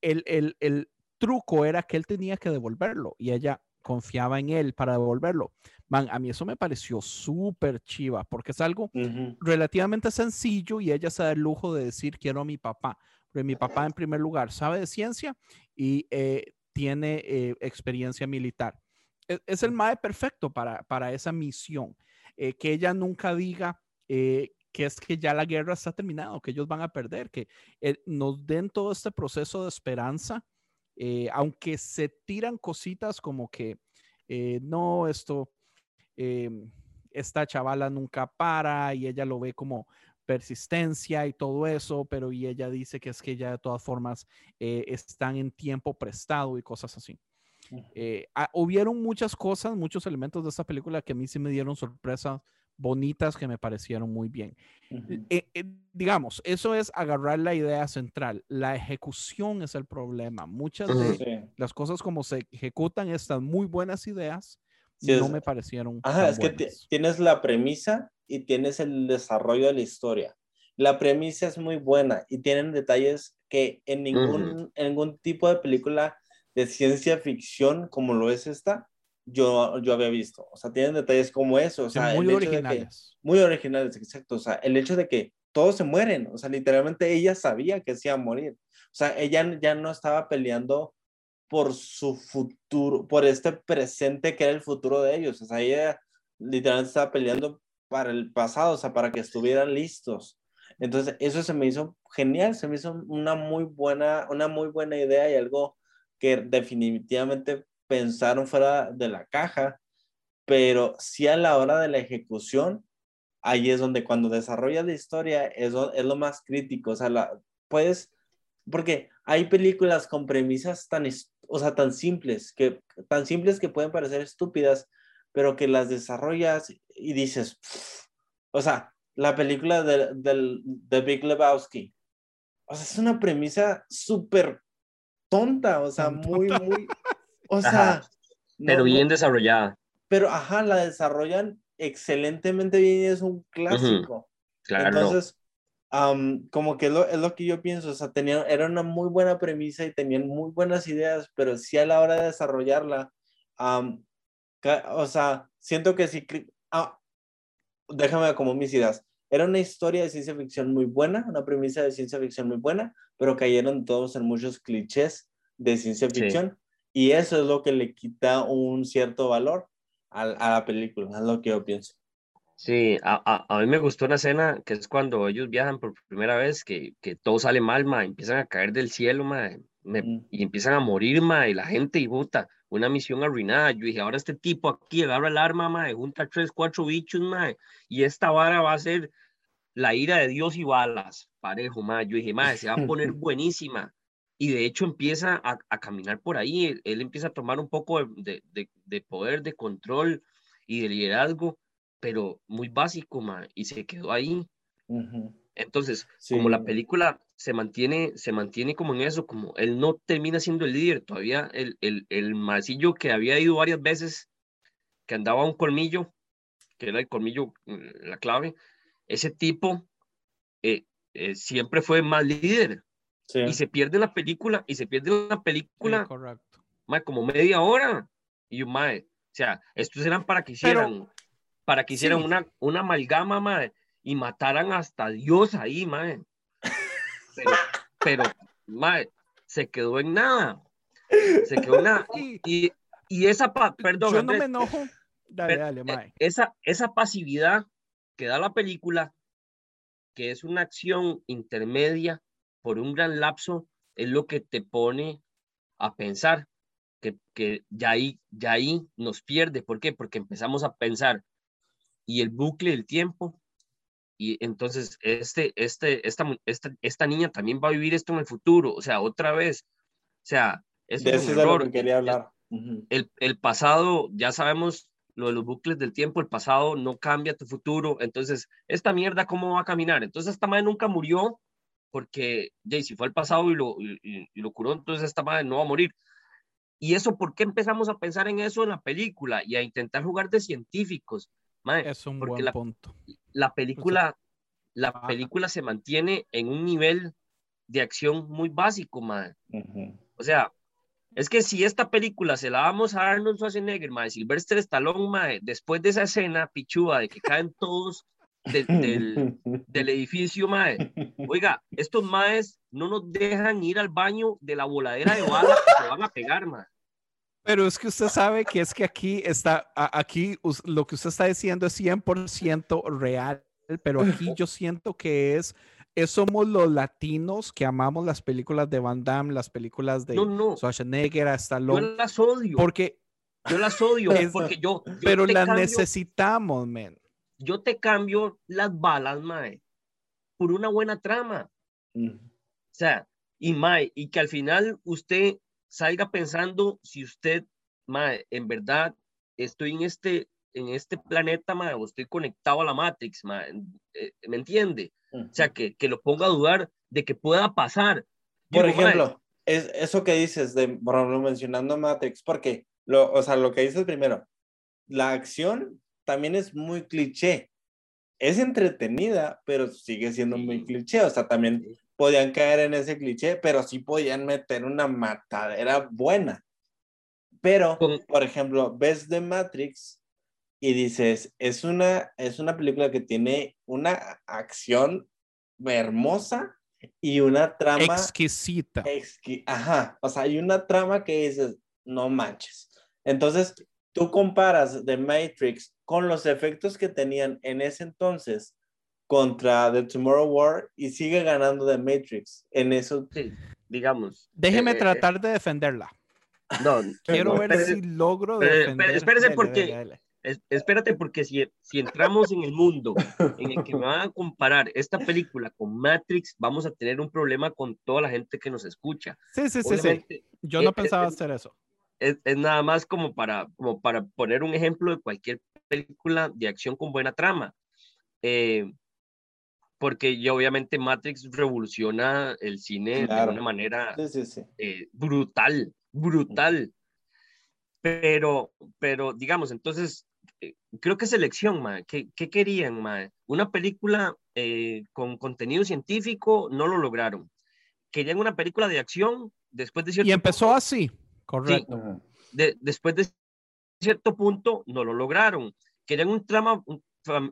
el, el, el truco era que él tenía que devolverlo y ella confiaba en él para devolverlo. Man, a mí eso me pareció súper chiva porque es algo Ujú. relativamente sencillo y ella se da el lujo de decir quiero a mi papá. Porque mi papá en primer lugar sabe de ciencia y eh, tiene eh, experiencia militar. Es, es el MAE perfecto para, para esa misión. Eh, que ella nunca diga eh, que es que ya la guerra está terminada, que ellos van a perder, que eh, nos den todo este proceso de esperanza, eh, aunque se tiran cositas como que eh, no, esto, eh, esta chavala nunca para y ella lo ve como persistencia y todo eso, pero y ella dice que es que ya de todas formas eh, están en tiempo prestado y cosas así. Ah, hubieron muchas cosas, muchos elementos de esta película que a mí sí me dieron sorpresas bonitas que me parecieron muy bien. Eh, eh, digamos, eso es agarrar la idea central. La ejecución es el problema. Muchas de Sí. las cosas como se ejecutan estas muy buenas ideas Sí, no es- me parecieron. Ajá, tan es que tienes la premisa y tienes el desarrollo de la historia. La premisa es muy buena y tienen detalles que en ningún, en ningún tipo de película de ciencia ficción como lo es esta, yo, yo había visto. O sea, tienen detalles como eso. O sea, muy de que- originales. muy originales, exacto. O sea, el hecho de que todos se mueren. O sea, literalmente ella sabía que se iba a morir. O sea, ella ya no estaba peleando por su futuro, por este presente que era el futuro de ellos. O sea, ella literalmente estaba peleando para el pasado, o sea, para que estuvieran listos. Entonces, eso se me hizo genial, se me hizo una muy buena, una muy buena idea y algo que definitivamente pensaron fuera de la caja, pero sí a la hora de la ejecución, ahí es donde cuando desarrollas la historia es, es lo más crítico, o sea, la, puedes, porque hay películas con premisas tan, o sea, tan simples, que, tan simples que pueden parecer estúpidas, pero que las desarrollas y dices, "Pff". o sea, la película de, del de Big Lebowski, o sea, es una premisa súper tonta, o sea, muy, muy, o Ajá. sea, no- pero no- bien desarrollada, pero ajá, la desarrollan excelentemente bien y es un clásico. claro. Entonces, am, como que es lo, es lo que yo pienso, o sea, tenían, era una muy buena premisa y tenían muy buenas ideas, pero sí a la hora de desarrollarla, ca- o sea, siento que sí, ah, déjame como mis ideas. Era una historia de ciencia ficción muy buena, una premisa de ciencia ficción muy buena, pero cayeron todos en muchos clichés de ciencia Sí. Y eso es lo que le quita un cierto valor a, a la película, es lo que yo pienso. Sí, a, a, a mí me gustó una escena que es cuando ellos viajan por primera vez, que, que todo sale mal, ma, empiezan a caer del cielo, ma, me- Mm. y empiezan a morir, ma, y la gente, y puta, una misión arruinada. Yo dije, ahora este tipo aquí agarra el arma, ma, junta tres, cuatro bichos, ma, y esta vara va a ser la ira de Dios y balas, parejo, ma. Yo dije, ma, se va a poner buenísima. Y de hecho empieza a, a caminar por ahí, él, él empieza a tomar un poco de, de- de- de poder, de control y de liderazgo, pero muy básico, ma, y se quedó ahí. Entonces, Sí. como la película se mantiene, se mantiene como en eso, como él no termina siendo el líder, todavía el, el, el maecillo que había ido varias veces, que andaba un colmillo, que era el colmillo, mm, la clave, ese tipo eh, eh, siempre fue más líder Sí. y se pierde la película, y se pierde la Sí, película, correcto. mae, como media hora, y yo, mae, o sea, estos eran para que Pero- hicieran, para que hicieran sí. una, una amalgama, mae, y mataran hasta Dios ahí, mae. Pero, pero, mae, se quedó en nada. Se quedó en nada. Sí. Y, y esa, pa- perdón, Yo no Andrés, me enojo. Dale, pero, dale, Mae. esa, esa pasividad que da la película, que es una acción intermedia por un gran lapso, es lo que te pone a pensar que, que ya, ahí, ya ahí nos pierde. ¿Por qué? Porque empezamos a pensar y el bucle del tiempo. Y entonces este, este, esta, esta, esta niña también va a vivir esto en el futuro. O sea, otra vez. O sea, De es eso un es de error. que quería hablar. Ujú. el, el pasado, ya sabemos lo de los bucles del tiempo, el pasado no cambia tu futuro, entonces, esta mierda, ¿cómo va a caminar? Entonces, esta madre nunca murió, porque, ya, y si fue el pasado y lo, y, y- lo curó, entonces esta madre no va a morir. ¿Y eso por qué empezamos a pensar en eso en la película y a intentar jugar de científicos? Mae, Es un porque buen la, punto. la película, la Ajá. película se mantiene en un nivel de acción muy básico, mae. Ujú. O sea, es que si esta película se la damos a Arnold Schwarzenegger, mae, Sylvester Stallone, mae, después de esa escena pichuda de que caen todos de- del, del edificio, mae, oiga, estos maes no nos dejan ir al baño de la voladera de balas que se van a pegar, mae. Pero es que usted sabe que es que aquí está, aquí lo que usted está diciendo es 100% real, pero aquí yo siento que es, es somos los latinos que amamos las películas de Van Damme, las películas de No, no, Schwarzenegger, a yo Stallone, las odio, porque, yo las odio, Es- porque yo, yo pero las cambio- necesitamos, men. Yo te cambio las balas, mae, por una buena trama. Ujú. O sea, y mae, y que al final usted salga pensando si usted, mae, en verdad estoy en este, en este planeta, mae, o estoy conectado a la Matrix, mae, eh, ¿me entiende? O sea, que, que lo ponga a dudar de que pueda pasar. Por Digo, mae, ejemplo, es eso que dices de, por ejemplo, mencionando Matrix, porque, lo, o sea, lo que dices primero, la acción también es muy cliché. Es entretenida, pero sigue siendo muy Sí. cliché. O sea, también Sí. podían caer en ese cliché, pero sí podían meter una matadera buena. Pero, por ejemplo, ves The Matrix y dices, es una, es una película que tiene una acción hermosa y una trama Exquisita. exqui- Ajá, o sea, hay una trama que dices, no manches. Entonces, tú comparas The Matrix con los efectos que tenían en ese entonces contra The Tomorrow War y sigue ganando The Matrix en eso. sí, digamos. Déjeme eh, eh, tratar de defenderla. No, Quiero no, ver espérese, si logro defender. espérese porque- es- espérate, porque si, si entramos en el mundo en el que me van a comparar esta película con Matrix, vamos a tener un problema con toda la gente que nos escucha. Sí, sí, sí, sí. Obviamente, Yo no eh, pensaba eh, hacer eso. Es, es nada más como para, como para poner un ejemplo de cualquier película de acción con buena trama. Eh, porque ya obviamente Matrix revoluciona el cine Claro. de una manera Sí, sí, sí. eh, brutal, brutal. Pero, pero digamos, entonces, eh, creo que es elección, ma. ¿Qué, qué querían, ma? Una película eh, con contenido científico, no lo lograron. Querían una película de acción, después de cierto Y empezó así, correcto. De- después de cierto punto no lo lograron. Querían un trama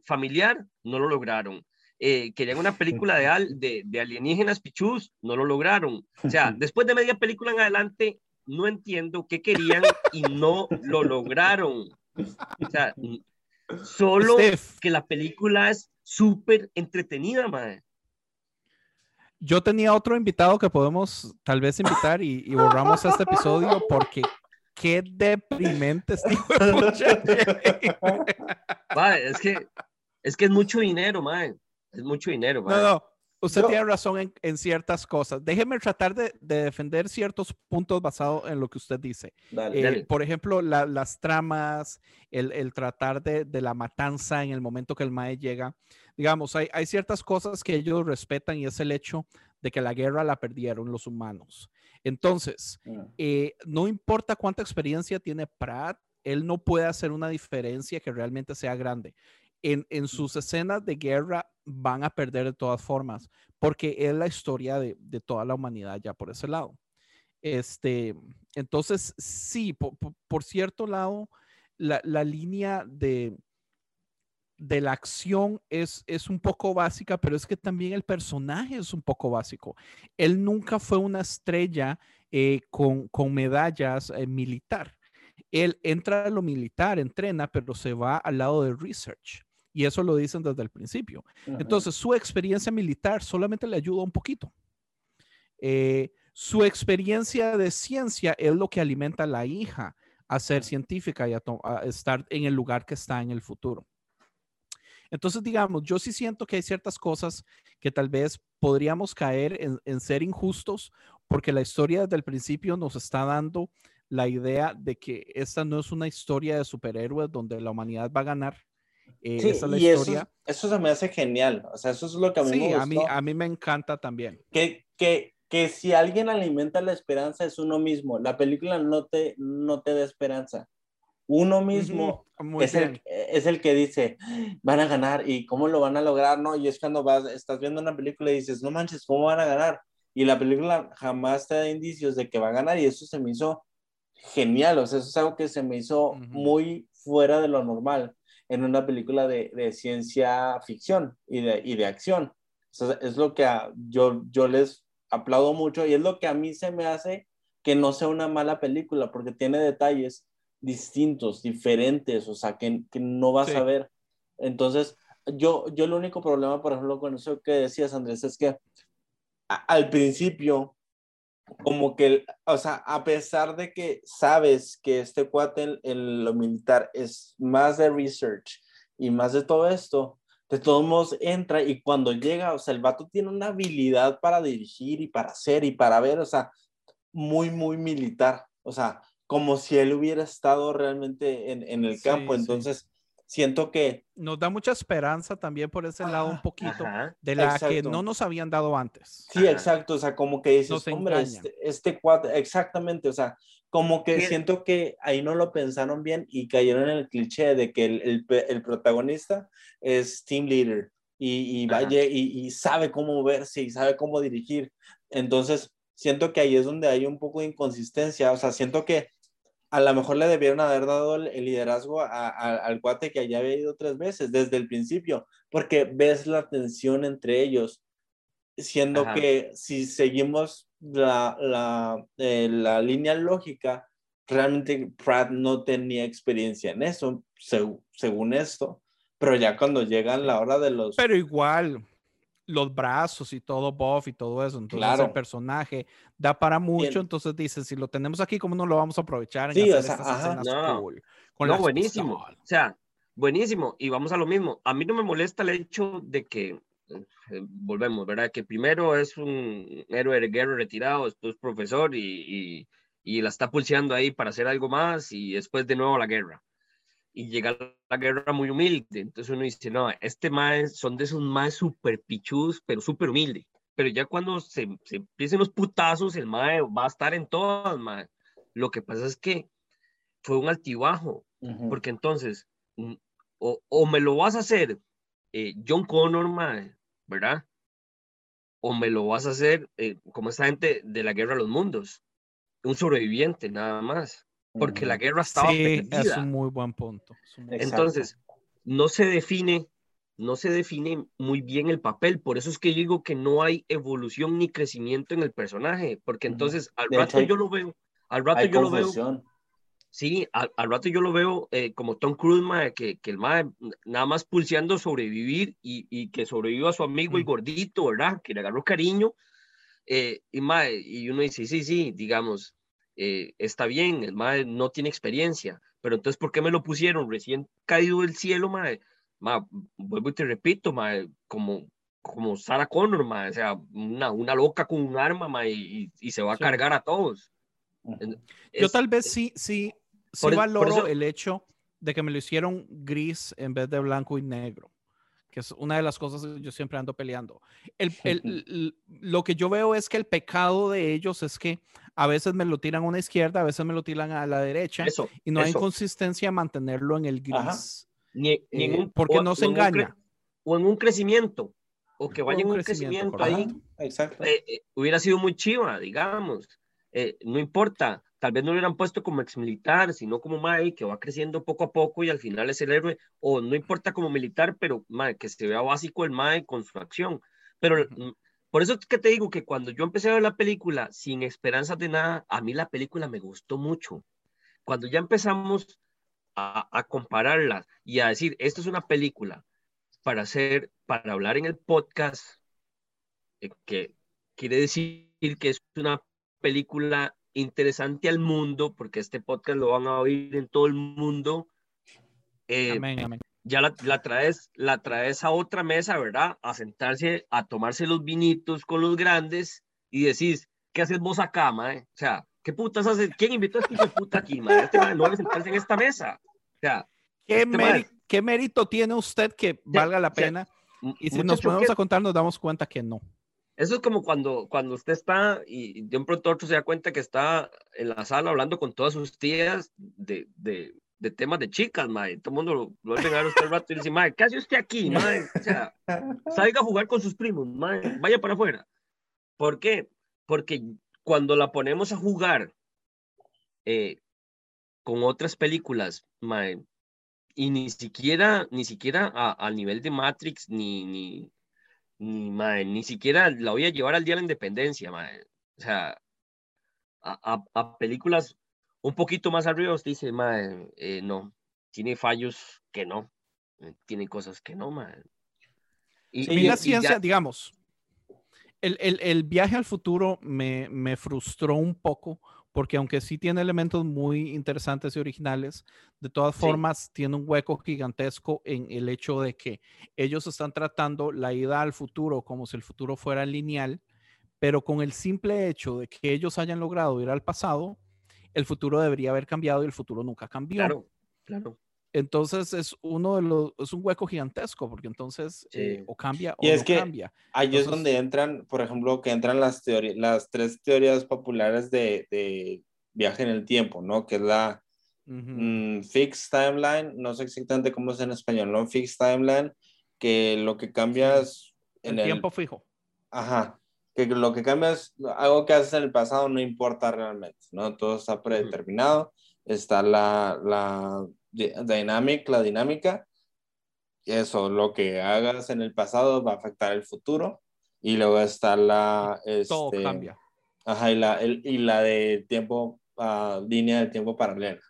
familiar, no lo lograron. Eh, querían una película de, al- de, de alienígenas pichus, no lo lograron. O sea, después de media película en adelante, no entiendo qué querían y no lo lograron. O sea, solo Steph, que la película es súper entretenida, madre. Yo tenía otro invitado que podemos tal vez invitar y, y borramos este episodio porque qué deprimente este es que es que es mucho dinero, madre. Es mucho dinero, No, no, usted Yo- tiene razón en, en ciertas cosas. Déjeme tratar de, de defender ciertos puntos basados en lo que usted dice. Dale. Eh, Dale. por ejemplo, la- las tramas, el, el tratar de, de la matanza en el momento que el MAE llega. Digamos, hay, hay ciertas cosas que ellos respetan y es el hecho de que la guerra la perdieron los humanos. Entonces, Mm. eh, no importa cuánta experiencia tiene Pratt, él no puede hacer una diferencia que realmente sea grande. En, en sus escenas de guerra van a perder de todas formas, porque es la historia de, de toda la humanidad ya por ese lado. Este, entonces, sí, po- po- por, cierto lado, la, la línea de, de la acción es, es un poco básica, pero es que también el personaje es un poco básico. Él nunca fue una estrella eh, con, con medallas eh, militar. Él entra a lo militar, entrena, pero se va al lado de research. Y eso lo dicen desde el principio. Ajá. Entonces, su experiencia militar solamente le ayuda un poquito. Eh, su experiencia de ciencia es lo que alimenta a la hija a ser científica y a estar en el lugar que está en el futuro. Entonces, digamos, yo sí siento que hay ciertas cosas que tal vez podríamos caer en, en ser injustos porque la historia desde el principio nos está dando la idea de que esta no es una historia de superhéroes donde la humanidad va a ganar. Eh, Sí, esa es la y eso, historia. eso se me hace genial. O sea, eso es lo que a mí Sí, me a mí, gustó. a mí me encanta también. que, que, que si alguien alimenta la esperanza es uno mismo. La película no te, no te da esperanza. Uno mismo es, el, es el que dice, van a ganar y cómo lo van a lograr, ¿no? Y es cuando vas, estás viendo una película y dices, no manches, ¿cómo van a ganar? y la película jamás te da indicios de que va a ganar y eso se me hizo genial, o sea, eso es algo que se me hizo muy fuera de lo normal en una película de, de ciencia ficción y de, y de acción. es lo que yo, yo les aplaudo mucho y es lo que a mí se me hace que no sea una mala película porque tiene detalles distintos, diferentes, o sea, que, que no vas a ver. Entonces, yo, yo el único problema, por ejemplo, con eso que decías, Andrés, es que al principio, como que, o sea, a pesar de que sabes que este cuate en, lo militar es más de research y más de todo esto, de todos modos entra y cuando llega, o sea, el vato tiene una habilidad para dirigir y para hacer y para ver, o sea, muy, muy militar, o sea, como si él hubiera estado realmente en, en el campo. Entonces, siento que... Nos da mucha esperanza también por ese lado un poquito de la que no nos habían dado antes. Sí, exacto, o sea, como que dices, hombre, este, este cuadro, exactamente, o sea, como que siento que ahí no lo pensaron bien y cayeron en el cliché de que el, el, el protagonista es team leader y, y vaya y, y, sabe cómo moverse y sabe cómo dirigir. Entonces, siento que ahí es donde hay un poco de inconsistencia, o sea, siento que a lo mejor le debieron haber dado el, liderazgo al cuate que ya había ido tres veces desde el principio, porque ves la tensión entre ellos, siendo que si seguimos la, la, eh, la, línea lógica, realmente Pratt no tenía experiencia en eso, según esto, pero ya cuando llegan la hora de los... Pero igual, los brazos y todo buff y todo eso. Entonces el personaje da para mucho. Entonces dices, si lo tenemos aquí, ¿cómo no lo vamos a aprovechar? En sí, o sea, no, no buenísimo. O sea, buenísimo. Y vamos a lo mismo. A mí no me molesta el hecho de que, eh, volvemos, ¿verdad? Que primero es un héroe de guerra retirado, después profesor y, y, y la está pulseando ahí para hacer algo más y después de nuevo la guerra y llega la guerra muy humilde. Entonces uno dice, no, este más son de esos más súper pichudos, pero súper humilde. Pero ya cuando se, se, empiecen los putazos, el mae va a estar en todas, mae. Lo que pasa es que fue un altibajo, porque entonces, mm, o, o, me lo vas a hacer eh, John Connor, mae, ¿verdad? O me lo vas a hacer eh, como esta gente de la guerra de los mundos, un sobreviviente nada más porque la guerra estaba sí, Es un muy buen punto. Entonces, no se define, no se define muy bien el papel. Por eso es que digo que no hay evolución ni crecimiento en el personaje, porque entonces al rato yo lo veo, al rato yo lo veo. Sí, al, rato yo lo veo eh, como Tom Cruise, que, que el mae nada más pulseando sobrevivir y, y que sobreviva a su amigo el gordito, ¿verdad? Que le agarró cariño. Eh, y, mae, y uno dice, sí, sí, digamos, eh, está bien, el mae no tiene experiencia, pero entonces, ¿por qué me lo pusieron recién caído del cielo, mae? Ma, vuelvo y te repito, mae, como, como Sarah Connor, mae, o sea, una, una loca con un arma, mae, y, y se va a cargar a todos. Yo tal vez sí, sí, sí valoro el hecho de que me lo hicieron gris en vez de blanco y negro que es una de las cosas que yo siempre ando peleando. El, el, lo que yo veo es que el pecado de ellos es que a veces me lo tiran a una izquierda, a veces me lo tiran a la derecha y no hay consistencia mantenerlo en el gris. Ni, eh, porque no se engaña. o en un crecimiento, o que vaya en un crecimiento, ahí. Exacto. Eh, eh, hubiera sido muy chiva, digamos. no importa, tal vez no lo hubieran puesto como ex militar, sino como Mae, que va creciendo poco a poco y al final es el héroe, o no importa como militar, pero Mae, que se vea básico el Mae con su acción. Pero mm, por eso es que te digo que cuando yo empecé a ver la película sin esperanzas de nada, a mí la película me gustó mucho. Cuando ya empezamos a, a compararla y a decir, esto es una película para hacer, para hablar en el podcast, eh, que quiere decir que es una película interesante al mundo, porque este podcast lo van a oír en todo el mundo. Eh, ya la, la, traes, la traes a otra mesa, ¿verdad? A sentarse, a tomarse los vinitos con los grandes y decís, ¿qué haces vos acá, mae? O sea, ¿qué putas haces? ¿Quién invitó a este puta aquí, mae? Este mae no debe sentarse en esta mesa. O sea, ¿qué, este ¿qué mérito tiene usted que valga la pena? y si nos ponemos a contar, nos damos cuenta que no. Eso es como cuando, cuando usted está y de un pronto otro se da cuenta que está en la sala hablando con todas sus tías de, de, de temas de chicas, mae. Todo el mundo lo, lo a ver usted el rato y dice, mae, ¿qué hace usted aquí, mae? O sea, salga a jugar con sus primos, mae. Vaya para afuera. ¿Por qué? porque cuando la ponemos a jugar eh, con otras películas, mae, y ni siquiera, ni siquiera al nivel de Matrix, ni, ni, ni, mae, ni siquiera la voy a llevar al Día de la Independencia, mae. O sea, a, a, películas un poquito más arriba, usted dice, mae, eh, no, tiene fallos que no, eh, tiene cosas que no, mae. Y, la ciencia, digamos, el, el, el, viaje al futuro me, me frustró un poco porque aunque sí tiene elementos muy interesantes y originales, de todas formas tiene un hueco gigantesco en el hecho de que ellos están tratando la ida al futuro como si el futuro fuera lineal, pero con el simple hecho de que ellos hayan logrado ir al pasado, el futuro debería haber cambiado y el futuro nunca cambió. Claro, claro. Entonces es uno de los, es un hueco gigantesco, porque entonces eh, o cambia o y es no que cambia. Ahí es donde entran, por ejemplo, que entran las teorías, las tres teorías populares de, de, viaje en el tiempo, ¿no? Que es la mm, fixed timeline, no sé exactamente cómo es en español, ¿no? Fixed timeline, que lo que cambia es en el, tiempo fijo. Ajá, que lo que cambia es algo que haces en el pasado no importa realmente, ¿no? Todo está predeterminado. Está la, la dynamic, la dinámica. Eso, lo que hagas en el pasado va a afectar el futuro. Y luego está la... Todo este, cambia. Ajá, y la, el, y la de tiempo, uh, línea de tiempo paralela.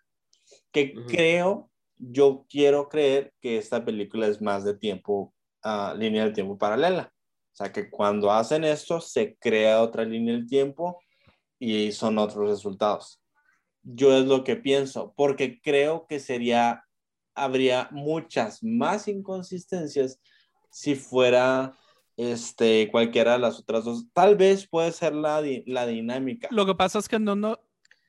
Que creo, yo quiero creer que esta película es más de tiempo, uh, línea de tiempo paralela. O sea, que cuando hacen esto, se crea otra línea del tiempo y son otros resultados yo es lo que pienso, porque creo que sería, habría muchas más inconsistencias si fuera este, cualquiera de las otras dos. Tal vez puede ser la, la dinámica. Lo que pasa es que no, no,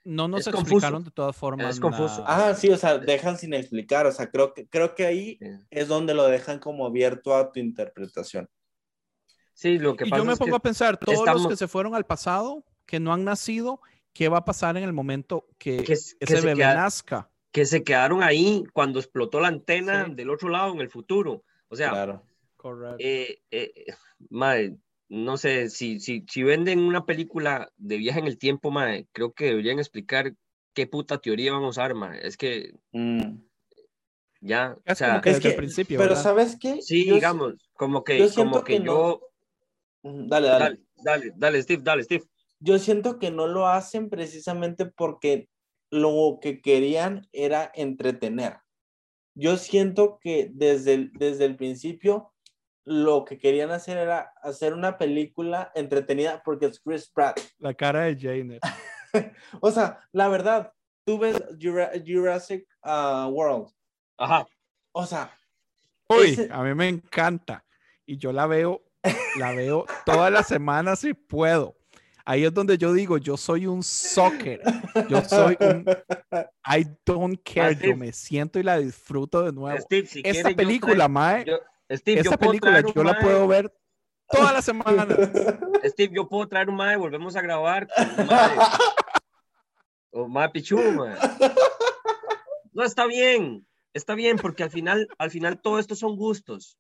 no nos explicaron de todas formas. Es confuso. Ah, sí, o sea, dejan sin explicar, o sea, creo que, creo que ahí es donde lo dejan como abierto a tu interpretación. Sí, lo que y pasa yo me es pongo que a pensar, todos los que se fueron al pasado, que no han nacido, ¿qué va a pasar en el momento que, ese bebé nazca? Que se quedaron ahí cuando explotó la antena del otro lado en el futuro. O sea, claro. Eh, eh, madre, no sé, si, si, si venden una película de viaje en el tiempo, madre, creo que deberían explicar qué puta teoría van a usar, madre. Es que... Mm. Ya, es o sea, que desde el principio. Pero ¿sabes qué? Sí, digamos, como que yo, como que, yo... Dale, dale. Dale, dale, dale, Steve, dale, Steve yo siento que no lo hacen precisamente porque lo que querían era entretener. Yo siento que desde el, desde el principio lo que querían hacer era hacer una película entretenida porque es Chris Pratt. La cara de Jane. o sea, la verdad, tú ves Jurassic uh, World. Ajá. O sea. Uy, a mí me encanta. Y yo la veo, la veo todas las semanas si puedo. Ahí es donde yo digo, yo soy un soccer. Yo soy un I don't care. yo me siento y la disfruto de nuevo. esta película, Mae. Steve, esta película yo la puedo ver todas las semanas. Steve, yo puedo traer un Mae, volvemos a grabar. O Mae Pichu, mae. No, está bien. Está bien, porque al final, al final todo esto son gustos.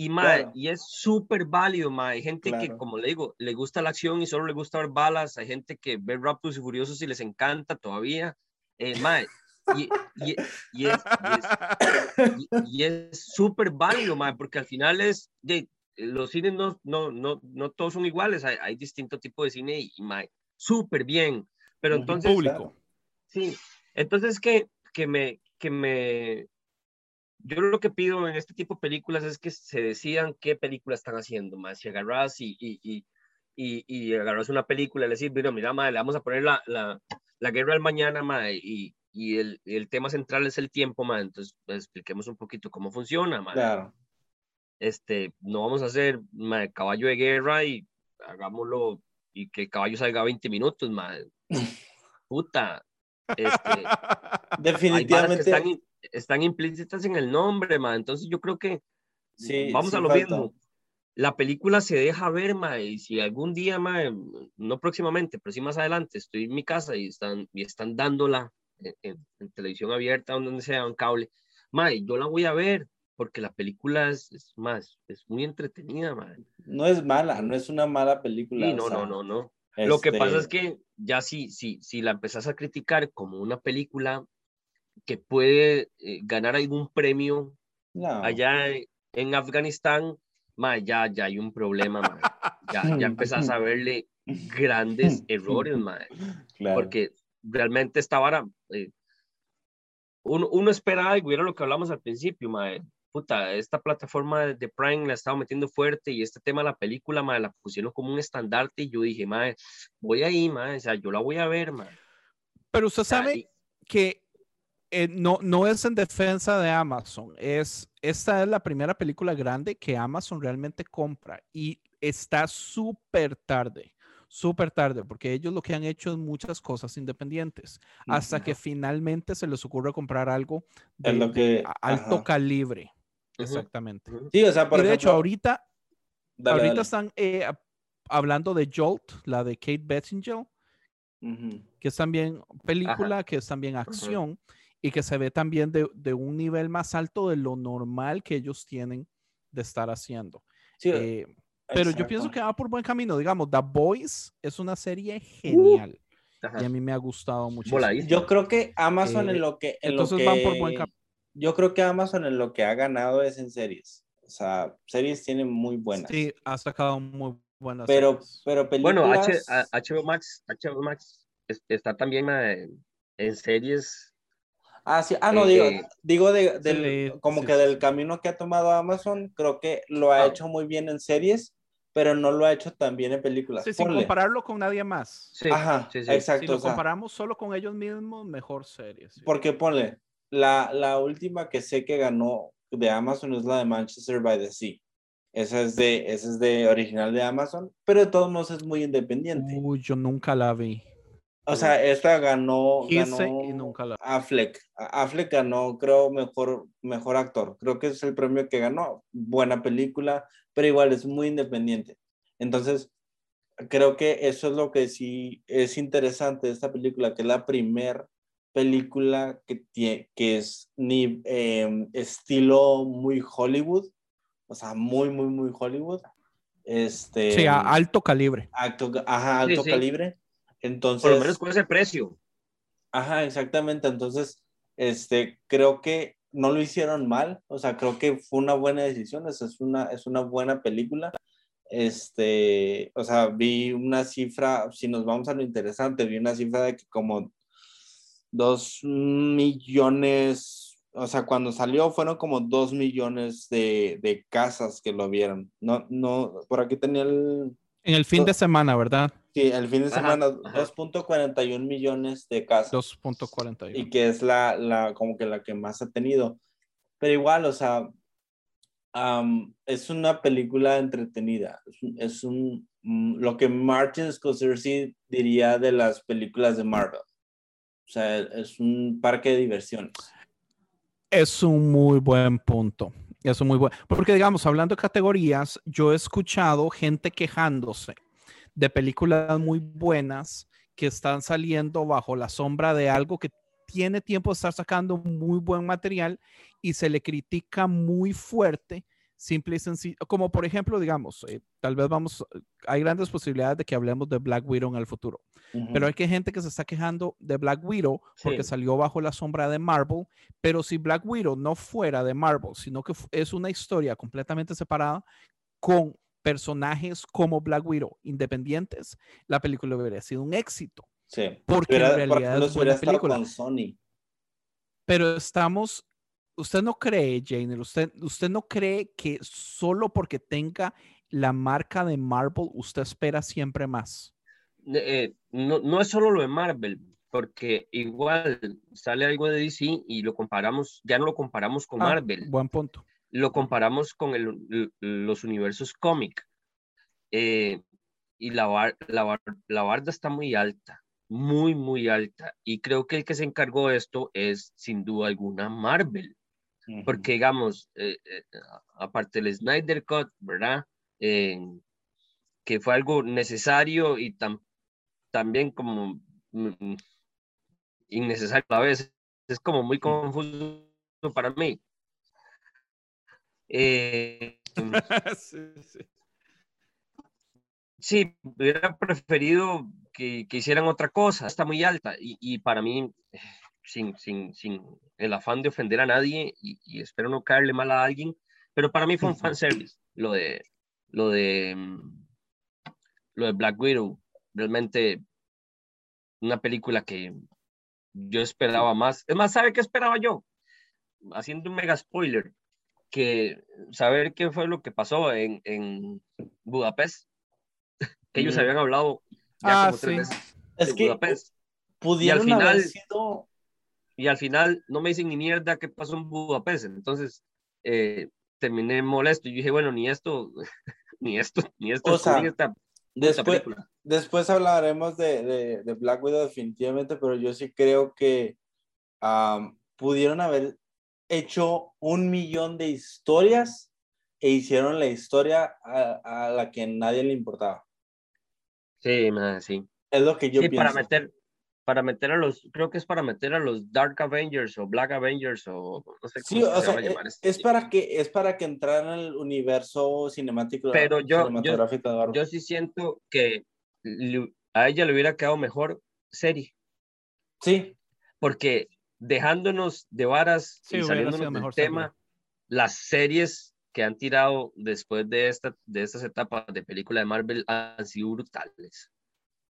Y, mae, y es súper válido, mae. Hay gente que, como le digo, le gusta la acción y solo le gusta ver balas. Hay gente que ve Raptors y Furiosos y les encanta todavía. Eh, mae, y, y, y, es, y es súper válido, mae, porque al final es, de, los cines no, no, no, no todos son iguales. Hay, hay distintos tipos de cine y, mae, súper bien. Pero entonces... Público. Sí, entonces que, que me, que me, yo lo que pido en este tipo de películas es que se decidan qué película están haciendo, más si agarras y, y, y, y, agarras una película y le decís, mira, mira, madre, le vamos a poner la, la, la guerra del mañana, madre, y, y el, el, tema central es el tiempo, madre, entonces pues, expliquemos un poquito cómo funciona, madre. Claro. Este, no vamos a hacer madre, caballo de guerra y hagámoslo y que el caballo salga 20 minutos, madre. Puta. Este, Definitivamente están implícitas en el nombre, ma. Entonces yo creo que sí, vamos a lo mismo. La película se deja ver, ma, y si algún día, ma, no próximamente, pero sí más adelante, estoy en mi casa y están, y están dándola en, televisión abierta, donde sea, en cable, ma, yo la voy a ver, porque la película es, más, es muy entretenida, ma. No es mala, no es una mala película. Sí, no, no, no, no. Lo que pasa es Este, que ya si, si, si la empezás a criticar como una película que puede eh, ganar algún premio no. allá en- en Afganistán, ma, ya, ya hay un problema, ma. Ya, ya empezás a verle grandes errores, ma. Claro. porque realmente esta vara, eh, uno, uno espera algo, y era lo que hablamos al principio, mae. Puta, esta plataforma de, Prime la estaba metiendo fuerte y este tema de la película, mae, la pusieron como un estandarte y yo dije, mae, voy ahí, mae, o sea, yo la voy a ver, mae. Pero usted O sea, sabe y- que eh, no, no es en defensa de Amazon, es, esta es la primera película grande que Amazon realmente compra y está súper tarde, súper tarde, porque ellos lo que han hecho es muchas cosas independientes, hasta que finalmente se les ocurre comprar algo de, lo de que- a- alto ajá. calibre. Exactamente. Sí, o sea, por y de hecho, ahorita, dale, ahorita dale. están eh, hablando de Jolt, la de Kate Ujú. que es también película, que es también acción y que se ve también de, de un nivel más alto de lo normal que ellos tienen de estar haciendo. Sí, Eh, pero yo pienso que va por buen camino. Digamos, The Boys es una serie genial Ajá. y a mí me ha gustado muchísimo. Voladísimo. Yo creo que Amazon Eh, en lo que en lo entonces van por buen que- camino. Yo creo que Amazon en lo que ha ganado es en series. O sea, series tienen muy buenas. Sí, ha sacado muy buenas. pero series. pero Bueno, H- películas a- HBO Max, HBO Max es- está también mae, en series. Ah, sí. Ah, no, eh, digo, eh, digo de, del, como sí, que sí, del camino que ha tomado Amazon, creo que lo ha Ah. hecho muy bien en series, pero no lo ha hecho tan bien en películas. Sí, sin compararlo con nadie más. Sí, Ajá, sí, sí. exacto. Si lo o sea, comparamos solo con ellos mismos, mejor serie. sí. Porque ponle, la, la última que sé que ganó de Amazon es la de Manchester by the Sea. Esa es de, esa es de original de Amazon, pero de todos modos es muy independiente. Uy, yo nunca la vi. O sea, esta ganó, ganó y nunca la Affleck. A- Affleck ganó, creo, mejor, mejor actor. Creo que es el premio que ganó. Buena película, pero igual es muy independiente. Entonces, creo que eso es lo que sí es interesante de esta película, que es la primer película que, tie- que es ni, eh, estilo muy Hollywood, o sea, muy, muy, muy Hollywood. Este, Sí, a alto calibre. acto, ajá, Sí, alto sí. calibre. Entonces, Por lo menos con ese precio. Ajá, exactamente. Entonces, este, creo que no lo hicieron mal. O sea, creo que fue una buena decisión. Es, es una, es una buena película. Este, o sea, vi una cifra, si nos vamos a lo interesante, vi una cifra de que como dos millones, o sea, cuando salió fueron como dos millones de, de casas que lo vieron. No, no, por aquí tenía el, En el fin de semana, ¿verdad? Sí, el fin de semana, ajá. 2.41 millones de casas y 2.41. que es la, la, como que la que más ha tenido. Pero igual, o sea, es una película entretenida. Es, un- es un, mm, lo que Martin Scorsese diría de las películas de Marvel. O sea, es un parque de diversiones. Es un muy buen punto. Es un muy buen. Porque, digamos, hablando de categorías, yo he escuchado gente quejándose de películas muy buenas que están saliendo bajo la sombra de algo que tiene tiempo de estar sacando muy buen material y se le critica muy fuerte, simple y sencillo. Como por ejemplo, digamos, eh, tal vez vamos, hay grandes posibilidades de que hablemos de Black Widow en el futuro. Pero hay que gente que se está quejando de Black Widow porque Sí. salió bajo la sombra de Marvel. Pero si Black Widow no fuera de Marvel, sino que es una historia completamente separada con personajes como Black Widow independientes, la película hubiera sido un éxito. sí. Porque en Hubiera- realidad ejemplo, es buena película. con Sony. Pero estamos, usted no cree, Jainer, usted, usted no cree que solo porque tenga la marca de Marvel, usted espera siempre más. eh, no, no es solo lo de Marvel, porque igual sale algo de DC y lo comparamos, ya no lo comparamos con Ah, Marvel, Buen punto. Lo comparamos con el- los universos cómic. Eh, y la, bar- la, bar- la barda está muy alta, muy, muy alta. Y creo que el que se encargó de esto es sin duda alguna Marvel. Porque, digamos, eh, eh, aparte del Snyder Cut, ¿verdad? Que fue algo necesario y tam- también como mm, innecesario a vez. Es como muy confuso para mí. Eh, Sí, sí. sí, hubiera preferido que, que hicieran otra cosa, está muy alta y, y para mí, sin, sin, sin el afán de ofender a nadie y, y espero no caerle mal a alguien, pero para mí fue un fanservice lo de, lo de, mm, lo de Black Widow, realmente una película que yo esperaba más. Es más, ¿sabe qué esperaba yo? Haciendo un mega spoiler, que saber qué fue lo que pasó en, en Budapest, que ellos Mm. habían hablado ya Ah, como tres sí. veces Es de que Budapest. pudieron final- haber sido. Y al final no me dicen ni mierda qué pasó en Budapest. Entonces eh, terminé molesto y dije, bueno, ni esto, ni esto, ni esto O sea, esta Después, después hablaremos de, de, de Black Widow definitivamente, pero yo sí creo que am, pudieron haber hecho un millón de historias e hicieron la historia a, a la que nadie le importaba. Sí, ma, sí. Es lo que yo sí, pienso. para meter, para meter a los, creo que es para meter a los Dark Avengers o Black Avengers o no sé Sí, cómo o se sea, llama es, llamar este es para que es para que entraran en el universo cinemático Pero yo- cinematográfico de Marvel. Yo sí siento que a ella le hubiera quedado mejor serie, sí, porque dejándonos de varas Sí, y saliéndonos del mejor tema, las series que han tirado después de, esta, de estas etapas de película de Marvel han sido brutales.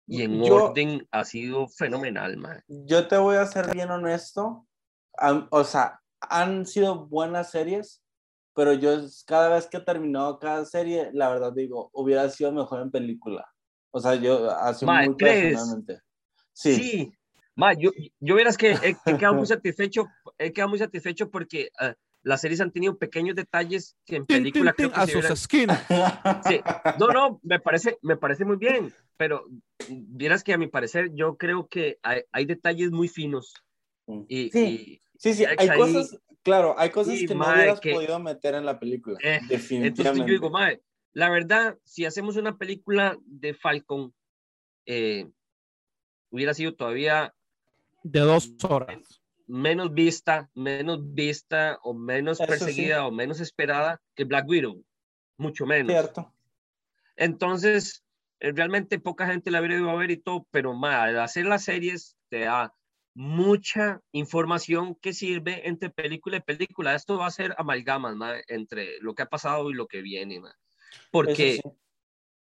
Y en Yo- orden ha sido fenomenal, man. yo te voy a ser bien honesto. O sea, han sido buenas series, pero yo cada vez que he terminado cada serie, la verdad digo, hubiera sido mejor en película. O sea, yo así muy ¿crees? personalmente. Sí, Sí, ma, yo, yo verás que he, he quedado muy satisfecho, he quedado muy satisfecho porque ah, las series han tenido pequeños detalles que en película tin, creo que a se sus esquinas. Sí, no, no, me parece, me parece muy bien, pero vieras que a mi parecer yo creo que hay, hay detalles muy finos y, Sí. sí, sí, Ahí- hay ahí- cosas, claro, hay cosas Sí, que no hubieras que- podido meter en la película. Eh, y definitivamente. entonces yo digo, mae, la verdad, si hacemos una película de Falcon, eh, hubiera sido todavía De dos horas. menos vista, menos vista o menos Eso sí. perseguida o menos esperada que Black Widow, mucho menos. Cierto. Entonces, eh, realmente poca gente la habría ido a ver y todo, pero al hacer las series te da mucha información que sirve entre película y película. Esto va a ser amalgamas ma, entre lo que ha pasado y lo que viene. ma. Porque, sí.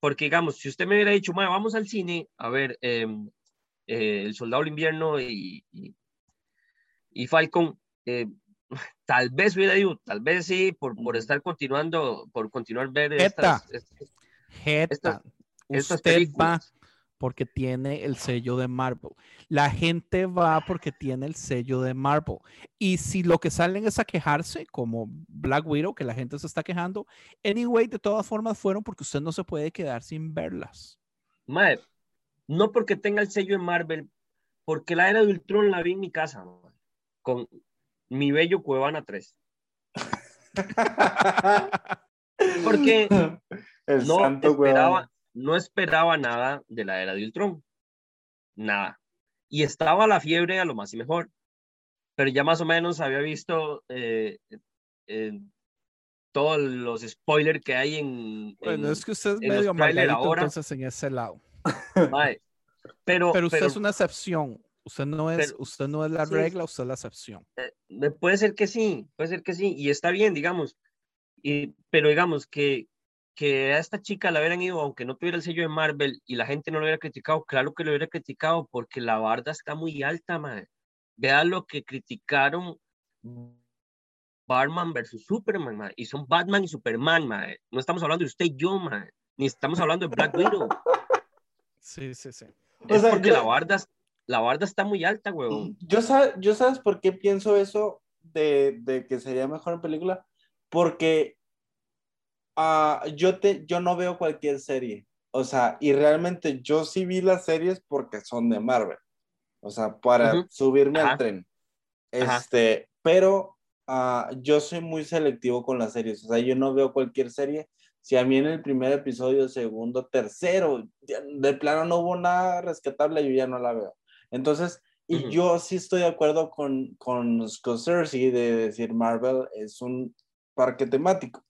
porque, digamos, si usted me hubiera dicho, vamos al cine a ver em, eh, El Soldado del Invierno y, y, y Falcon, eh, tal vez hubiera dicho, tal vez sí, por, estar continuando, por continuar ver Eta. estas, estas, Jeta. estas Usted va porque tiene el sello de Marvel. La gente va porque tiene el sello de Marvel. Y si lo que salen es a quejarse, como Black Widow, que la gente se está quejando, anyway, de todas formas fueron porque usted no se puede quedar sin verlas. Mae, no porque tenga el sello de Marvel, porque la era de Ultron la vi en mi casa, con mi bello Cuevana 3. Porque El no santo esperaba, huevón. no esperaba nada de la era de Ultron. Nada. Y estaba la fiebre a lo más y mejor. Pero ya más o menos había visto eh, eh, todos los spoilers que hay en. Bueno, en- es que usted es medio ahora- entonces en ese lado. Pero, Pero usted pero- es una excepción. Usted no es, pero- usted no es la sí. regla, usted es la excepción. Eh, puede ser que sí, puede ser que sí, y está bien, digamos, y, pero digamos que, que a esta chica la hubieran ido, aunque no tuviera el sello de Marvel y la gente no lo hubiera criticado, claro que lo hubiera criticado porque la barda está muy alta, man. Vea lo que criticaron Batman versus Superman, mae, y son Batman y Superman, mae. no estamos hablando de usted y yo, mae, ni estamos hablando de Black Widow, Sí, sí, sí. O es sea, porque yo- la barda, la barda está muy alta, huevón. Yo, sa- yo sabes por qué pienso eso de, de que sería mejor en película, porque ah, yo, te, yo no veo cualquier serie, o sea, y realmente yo sí vi las series porque son de Marvel, o sea, para Ujú. subirme Ajá. al tren. Ajá. Este, pero ah, yo soy muy selectivo con las series, o sea, yo no veo cualquier serie. Si a mí en el primer episodio, segundo, tercero, de plano no hubo nada rescatable, yo ya no la veo. Entonces, y yo sí estoy de acuerdo con, con Scorsese de decir Marvel es un parque temático.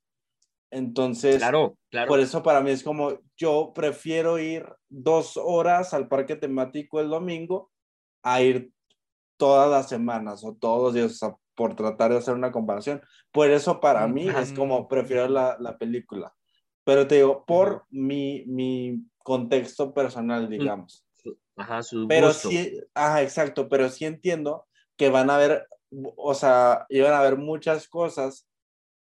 Entonces, Claro, claro. por eso para mí es como, yo prefiero ir dos horas al parque temático el domingo a ir todas las semanas o todos los días, o sea, por tratar de hacer una comparación. Por eso para mí es como prefiero la, la película. Pero te digo, por mi, mi contexto personal, digamos. Ajá, su Pero gusto. sí, ajá, exacto, pero sí entiendo que van a haber, o sea, iban a haber muchas cosas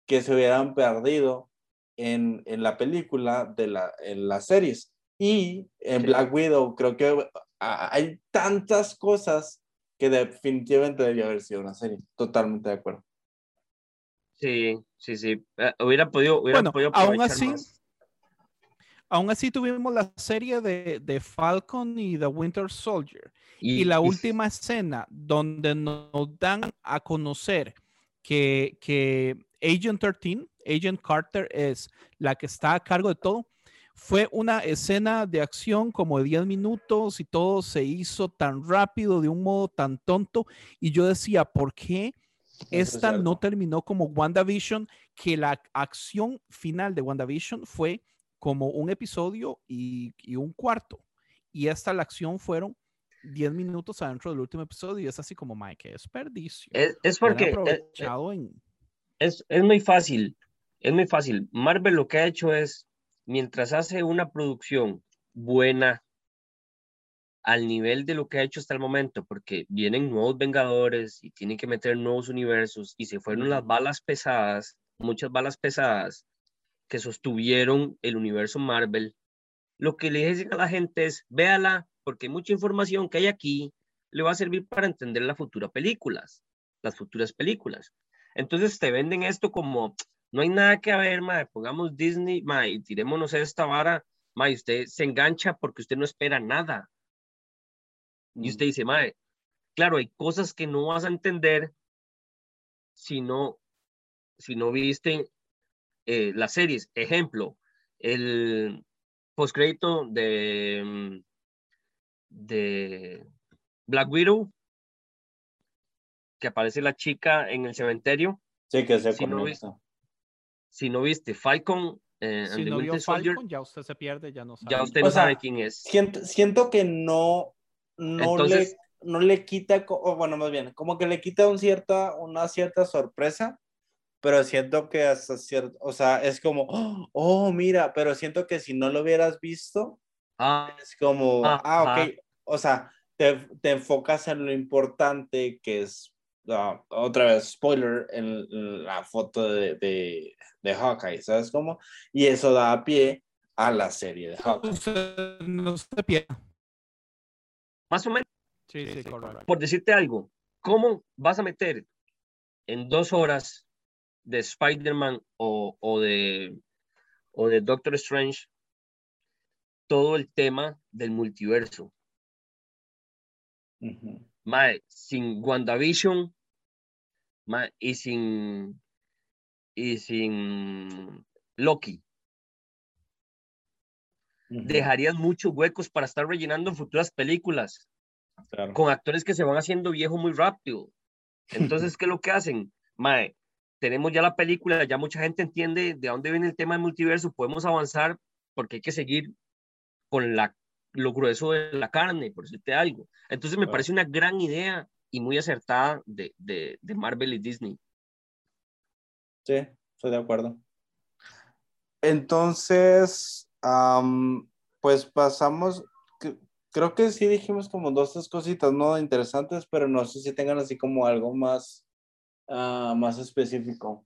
que se hubieran perdido en, en la película, de la, en las series. Y en Sí. Black Widow creo que ah, hay tantas cosas que definitivamente debió haber sido una serie. Totalmente de acuerdo. Sí, sí, sí. Eh, hubiera podido, hubiera Bueno, podido aún así, más. Aún así tuvimos la serie de, de Falcon y The Winter Soldier. Y, Y la y- última escena donde nos dan a conocer que, que Agent 13, Agent Carter es la que está a cargo de todo, fue una escena de acción como de 10 minutos y todo se hizo tan rápido, de un modo tan tonto. Y yo decía, ¿por qué esta no terminó como WandaVision? Que la acción final de WandaVision fue como un episodio y, y un cuarto. Y esta la acción fueron 10 minutos adentro del último episodio y es así como, Mike, qué desperdicio. es, porque eh, eh, en... es, es muy fácil, es muy fácil. Marvel lo que ha hecho es, mientras hace una producción buena al nivel de lo que ha hecho hasta el momento, porque vienen nuevos Vengadores y tienen que meter nuevos universos y se fueron las balas pesadas, muchas balas pesadas que sostuvieron el universo Marvel. Lo que le dicen a la gente es, véala, porque mucha información que hay aquí le va a servir para entender las futuras películas, las futuras películas. Entonces te venden esto como, no hay nada que ver, mae, pongamos Disney, mae, y tirémonos esta vara, mae, usted se engancha porque usted no espera nada. Y usted dice, mae, claro, hay cosas que no vas a entender si no, si no viste eh, las series. Ejemplo, el postcrédito de, mm, de Black Widow, que aparece la chica en el cementerio. Sí, que se Si no conecta. Si no viste Falcon eh, and Si the no vio Soldier, Falcon, ya usted se pierde, ya no sabe. ya usted O no sea, sabe quién es. Siento, siento que no, no, Entonces- le, no le quita, o bueno, más bien, como que le quita un cierta, una cierta sorpresa, pero siento que hasta cierto, o sea, es como, oh, oh, mira, pero siento que si no lo hubieras visto, Ah, es como, Ajá. ah, ok, o sea, te, te enfocas en lo importante que es, ah, otra vez, spoiler, en la foto de, de, de Hawkeye, ¿sabes cómo? Y eso da pie a la serie de Hawkeye. No se pierde. Más o menos, Sí, sí, correcto. por decirte algo, ¿cómo vas a meter en dos horas de Spider-Man o, o de, o de Doctor Strange todo el tema del multiverso? Mae, sin WandaVision mae, y sin y sin Loki, Ujú, dejarías muchos huecos para estar rellenando en futuras películas claro. con actores que se van haciendo viejos muy rápido. Entonces, ¿qué es lo que hacen? Mae, tenemos ya la película, ya mucha gente entiende de dónde viene el tema del multiverso, podemos avanzar porque hay que seguir con la, lo grueso de la carne, por decirte algo. Entonces, me Claro. parece una gran idea y muy acertada de, de, de Marvel y Disney. Sí, estoy de acuerdo. Entonces, am, pues pasamos, cre- creo que sí dijimos como dos, tres cositas, ¿no? Interesantes, pero no sé si tengan así como algo más, ah, más específico.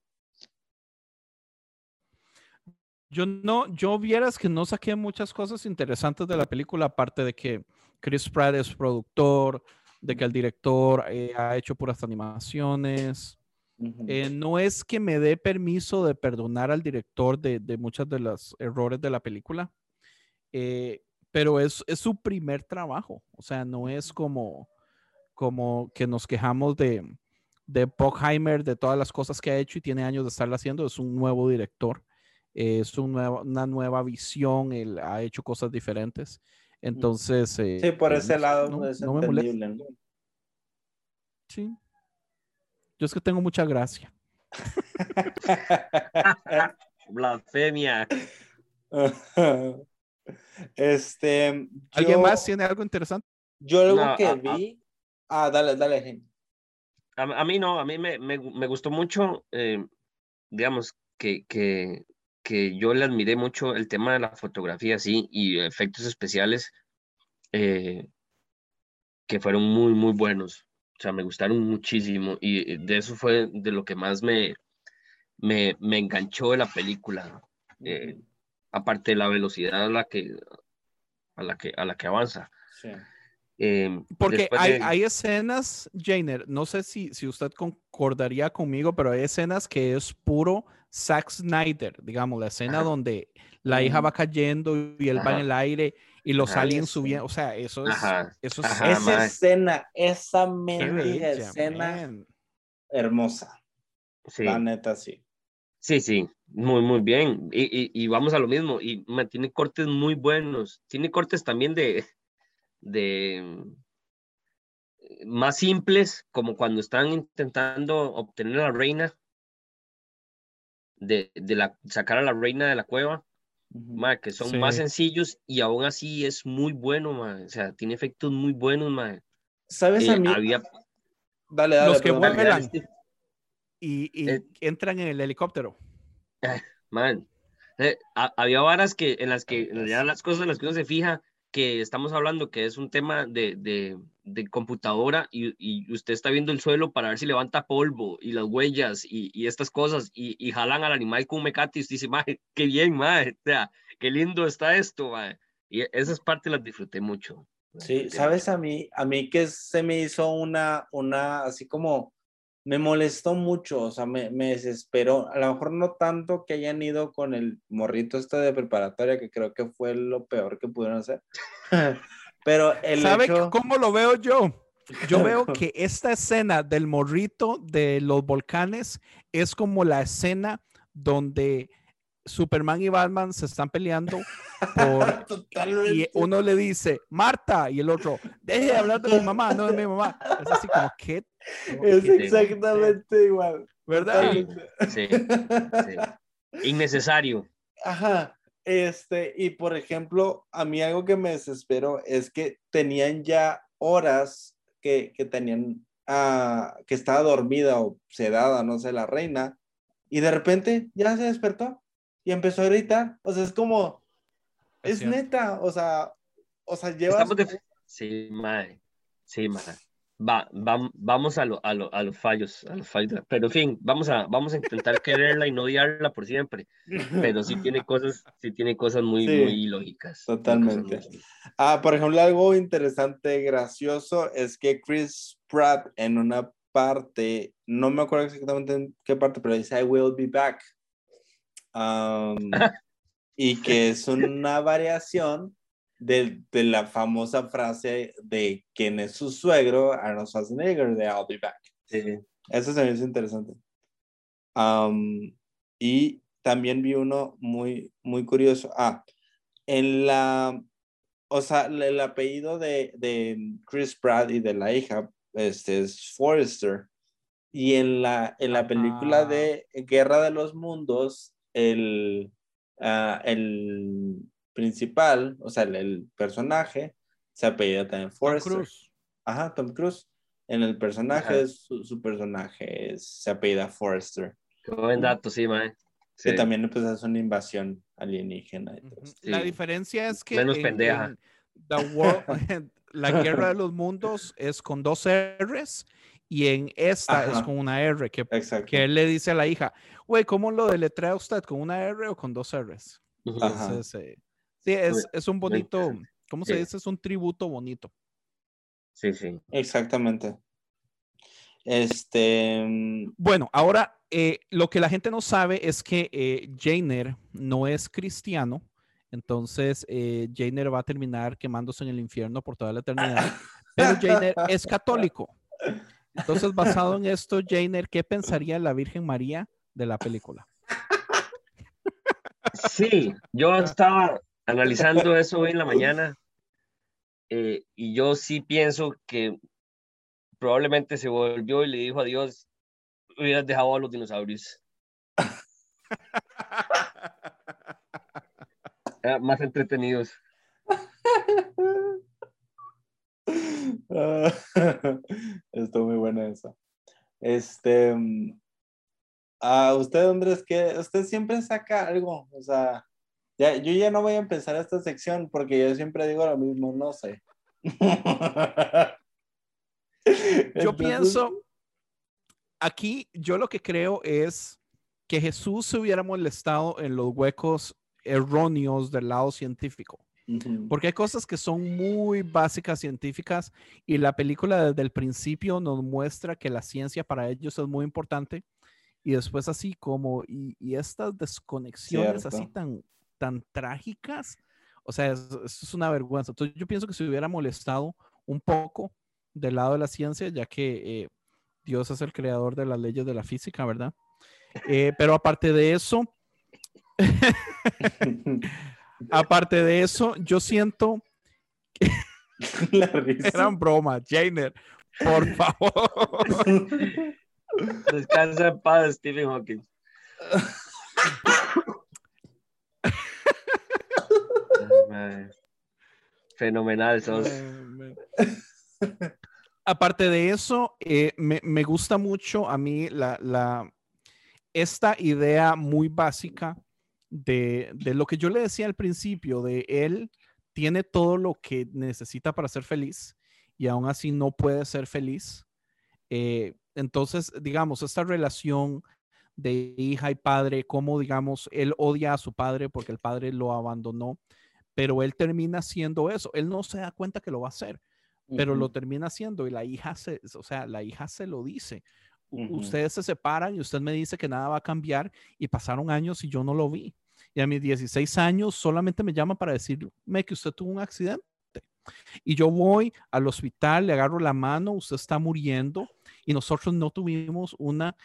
Yo no, yo vieras que no saqué muchas cosas interesantes de la película, aparte de que Chris Pratt es productor, de que el director eh, ha hecho puras animaciones. Eh, no es que me dé permiso de perdonar al director de, de muchos de los errores de la película, eh, pero es, es su primer trabajo. O sea, no es como, como que nos quejamos de, de de todas las cosas que ha hecho y tiene años de estarla haciendo. Es un nuevo director, eh, es un nuevo- una nueva visión, él ha hecho cosas diferentes. Entonces, Sí, por ese no- lado no- es no me. Sí. Yo es que tengo mucha gracia. Blasfemia. Este. ¿Alguien yo- más tiene algo interesante? Yo algo No, que a- a- vi. Ah, dale, dale, a mí no, a mí me, me, me gustó mucho, eh, digamos, que, que, que yo le admiré mucho el tema de la fotografía, sí, y efectos especiales eh, que fueron muy, muy buenos. O sea, me gustaron muchísimo y de eso fue de lo que más me, me, me enganchó de la película. eh, aparte de la velocidad a la que, a la que, a la que avanza. Sí. Eh, Porque hay, de- hay escenas, Jainer, no sé si, si usted concordaría conmigo, pero hay escenas que es puro Zack Snyder, digamos, la escena Ajá. donde la hija va cayendo y él va en el aire y los Ajá. aliens subiendo, o sea, eso es, Ajá, eso es ajá. Esa escena, esa mendiga escena man. hermosa. sí. La neta, sí. Sí, sí, muy, muy bien. Y, y, y vamos a lo mismo. Y tiene cortes muy buenos. Tiene cortes también de, de más simples, como cuando están intentando obtener a la reina, de, de la, sacar a la reina de la cueva. Ma, que son más Sí. sencillos y aún así es muy bueno, ma. O sea, tiene efectos muy buenos, ma. ¿Sabes Eh, a mí? había, Dale, dale. Los que perdón. vuelan. Y, y Eh. entran en el helicóptero. Man, eh, ha- había varas que en las que ya las cosas en las que uno se fija que estamos hablando que es un tema de, de, de computadora y, y usted está viendo el suelo para ver si levanta polvo y las huellas y, y estas cosas y, y jalan al animal con un mecate y usted dice, mae, qué bien, mae, o sea, qué lindo está esto, mae. Y esas partes las disfruté mucho. Sí, sabes a mí, a mí que se me hizo una, una, así como, me molestó mucho, o sea, me, me desesperó. A lo mejor no tanto que hayan ido con el morrito este de preparatoria, que creo que fue lo peor que pudieron hacer. Pero el ¿Sabe hecho... cómo lo veo yo? Yo veo que esta escena del morrito de los volcanes es como la escena donde Superman y Batman se están peleando por, y uno le dice, Marta, y el otro, deje de hablar de mi mamá, no de mi mamá. Es así como, ¿qué? Es Sí. exactamente igual. ¿Verdad? Sí. Totalmente. Sí. Innecesario. Ajá, este, y por ejemplo, a mí algo que me desesperó es que tenían ya horas que, que tenían, ah, que estaba dormida o sedada, no sé, la reina, y de repente ya se despertó y empezó a gritar, o sea, es como, Es neta, o sea, o sea, llevas... De- Sí, mae. Sí, mae. Va, vam- vamos a, lo- a, lo- a los fallos, a los fallos. Pero en fin, vamos a, vamos a intentar quererla y no odiarla por siempre. Pero sí tiene cosas, sí tiene cosas muy, Sí, muy ilógicas. totalmente. Muy- Ah, por ejemplo, algo interesante, gracioso, es que Chris Pratt en una parte, no me acuerdo exactamente en qué parte, pero dice I will be back. Um, y que es una variación de, de la famosa frase de quién es su suegro, Arnold Schwarzenegger, de I'll be back. Sí. Eso se me hizo interesante. Am, y también vi uno muy, muy curioso. Ah, en la, o sea, el, el apellido de, de Chris Pratt y de la hija, este es Forrester. Y en la, en la película Ah. de Guerra de los Mundos, el, ah, el principal, o sea, el, el personaje, se apellida también Tom Forrester. Cruise. Ajá, Tom Cruise. En el personaje, su, su personaje es, se apellida Forrester. Qué buen dato, sí, mae. Que Sí. también pues, es una invasión alienígena. Ujú. esto. La Sí. diferencia es que Menos en- pendeja. en The World- la guerra de los mundos es con dos R's y en esta es con una R, que, que él le dice a la hija, güey, ¿cómo lo deletrea usted? ¿Con una R o con dos R's? Entonces, eh, sí, es, es un bonito. ¿cómo se Sí. dice? Es un tributo bonito. Sí, sí. Exactamente. Este. mm, Bueno, ahora eh, lo que la gente no sabe es que eh, Jainer no es cristiano, entonces eh, Jainer va a terminar quemándose en el infierno por toda la eternidad, pero Jainer es católico. Entonces, basado en esto, Jainer, ¿qué pensaría la Virgen María de la película? Sí, yo estaba analizando eso hoy en la mañana eh, y yo sí pienso que probablemente se volvió y le dijo a Dios, hubieras dejado a los dinosaurios. Ah, más entretenidos. Ah, Estuvo muy buena esa. Este, mm, a usted, Andrés, que usted siempre saca algo, o sea, ya, yo ya no voy a empezar esta sección porque yo siempre digo lo mismo, no sé. Yo pienso, aquí yo lo que creo es que Jesús se hubiera molestado en los huecos erróneos del lado científico. Porque hay cosas que son muy básicas científicas y la película desde el principio nos muestra que la ciencia para ellos es muy importante y después así como, y, estas desconexiones así tan, tan trágicas, o sea, eso es una vergüenza. Entonces yo pienso que se hubiera molestado un poco del lado de la ciencia, ya que eh, Dios es el creador de las leyes de la física, ¿verdad? Eh, pero aparte de eso, aparte de eso, yo siento que La risa. eran bromas, Jainer, por favor. Descansa en paz, Stephen Hawking. Ay. Fenomenal sos. Aparte de eso, eh, me, me gusta mucho a mí la, la- esta idea muy básica de, de lo que yo le decía al principio, de él tiene todo lo que necesita para ser feliz y aún así no puede ser feliz. Eh, entonces, digamos, esta relación de hija y padre, como digamos, él odia a su padre porque el padre lo abandonó, pero él termina haciendo eso. Él no se da cuenta que lo va a hacer, pero lo termina haciendo y la hija se, o sea, la hija se lo dice. Ustedes se separan y usted me dice que nada va a cambiar y pasaron años y yo no lo vi. Y a mis 16 años solamente me llama para decirme que usted tuvo un accidente. Y yo voy al hospital, le agarro la mano, usted está muriendo y nosotros no tuvimos una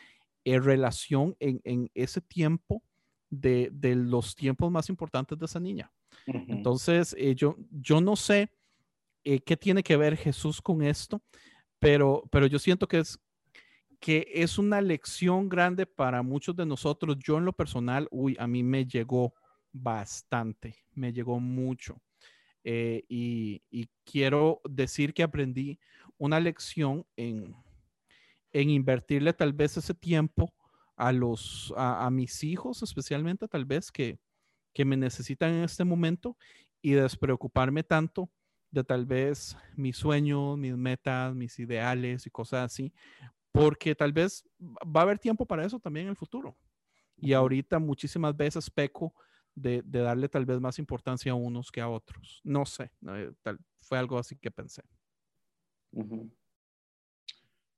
eh, relación en, en ese tiempo de, de los tiempos más importantes de esa niña. Ujú. Entonces, eh, yo, yo no sé eh, qué tiene que ver Jesús con esto, pero, pero yo siento que es, que es una lección grande para muchos de nosotros. Yo en lo personal, uy, a mí me llegó bastante, me llegó mucho. Eh, y, quiero decir que aprendí una lección en, en invertirle tal vez ese tiempo a los a mis hijos, especialmente tal vez que, que me necesitan en este momento y despreocuparme tanto de tal vez mis sueños, mis metas, mis ideales y cosas así, porque tal vez va a haber tiempo para eso también en el futuro. Y ahorita muchísimas veces peco de, de darle tal vez más importancia a unos que a otros. No sé, eh, tal, fue algo así que pensé.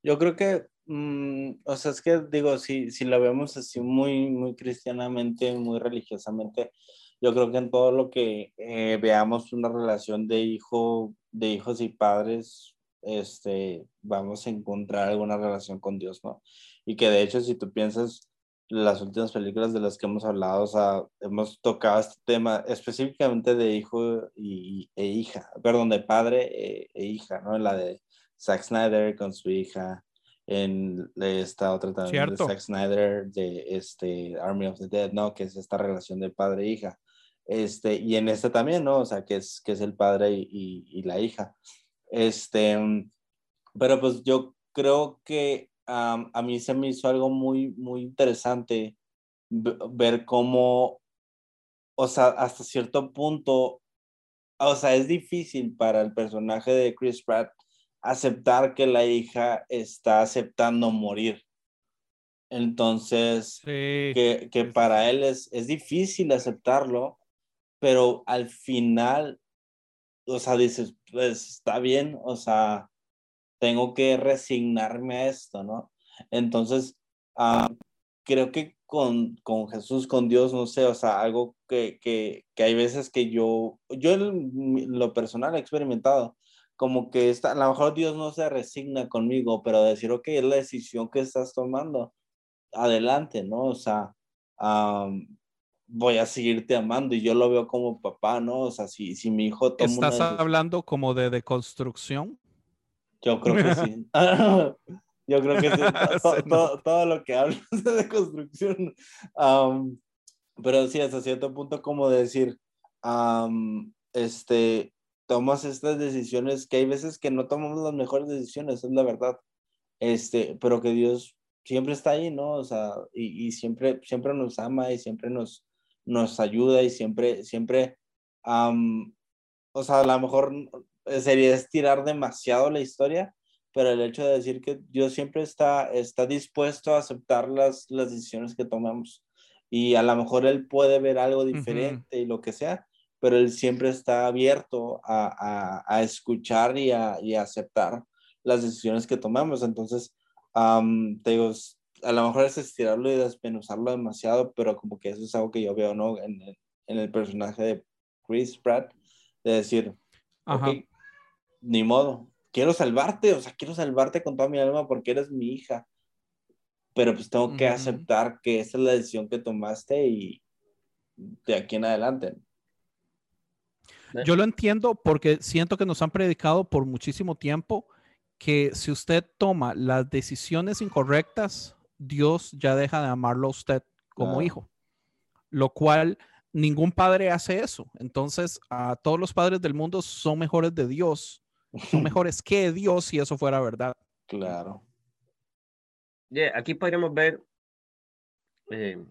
Yo creo que, mm, o sea, es que digo, si, si lo vemos así muy, muy cristianamente, muy religiosamente, yo creo que en todo lo que eh, veamos una relación de hijo, de hijos y padres, este, vamos a encontrar alguna relación con Dios, ¿no? Y que de hecho, si tú piensas las últimas películas de las que hemos hablado, o sea, hemos tocado este tema específicamente de hijo y, e hija, perdón, de padre e, e hija, ¿no? La de Zack Snyder con su hija, en esta otra también Cierto. de Zack Snyder de este Army of the Dead, ¿no? Que es esta relación de padre e hija. Este, y en este también, ¿no? O sea, que es, que es el padre y, y- y la hija. Este, pero pues yo creo que am, a mí se me hizo algo muy, muy interesante ve- ver cómo, o sea, hasta cierto punto, o sea, es difícil para el personaje de Chris Pratt aceptar que la hija está aceptando morir. Entonces, Sí, que, que para él es, es difícil aceptarlo, pero al final, o sea, dices, pues está bien, o sea, tengo que resignarme a esto, ¿no? Entonces, ah, creo que con, con Jesús, con Dios, no sé, o sea, algo que, que, que hay veces que yo, yo lo personal he experimentado, como que está, a lo mejor Dios no se resigna conmigo, pero decir, ok, es la decisión que estás tomando, adelante, ¿no? O sea, am, voy a seguirte amando y yo lo veo como papá, ¿no? O sea, si, si mi hijo toma una ¿Estás decisión, hablando como de deconstrucción? yo creo que sí. Yo creo que sí. To- to- Se todo, todo lo que hablas de construcción. Am, pero sí, hasta cierto punto como de decir, am, este, tomas estas decisiones que hay veces que no tomamos las mejores decisiones, es la verdad, este, pero que Dios siempre está ahí, ¿no? O sea, y, y siempre, siempre nos ama y siempre nos, nos ayuda y siempre, siempre, am, o sea, a lo mejor sería estirar demasiado la historia, pero el hecho de decir que Dios siempre está, está dispuesto a aceptar las, las decisiones que tomamos y a lo mejor Él puede ver algo diferente y lo que sea, pero Él siempre está abierto a, a, a escuchar y a, y a aceptar las decisiones que tomamos. Entonces, am, te digo, a lo mejor es estirarlo y desmenuzarlo demasiado, pero como que eso es algo que yo veo, ¿no? En, el- en el personaje de Chris Pratt, de decir, Ajá. ni modo, quiero salvarte, o sea, quiero salvarte con toda mi alma porque eres mi hija, pero pues tengo que Ujú. aceptar que esa es la decisión que tomaste y de aquí en adelante. Yo lo entiendo porque siento que nos han predicado por muchísimo tiempo que si usted toma las decisiones incorrectas, Dios ya deja de amarlo a usted como Claro. hijo. Lo cual ningún padre hace eso. Entonces, a todos los padres del mundo son mejores de Dios, son mejores que Dios si eso fuera verdad. Claro. Yeah, aquí podríamos ver eh,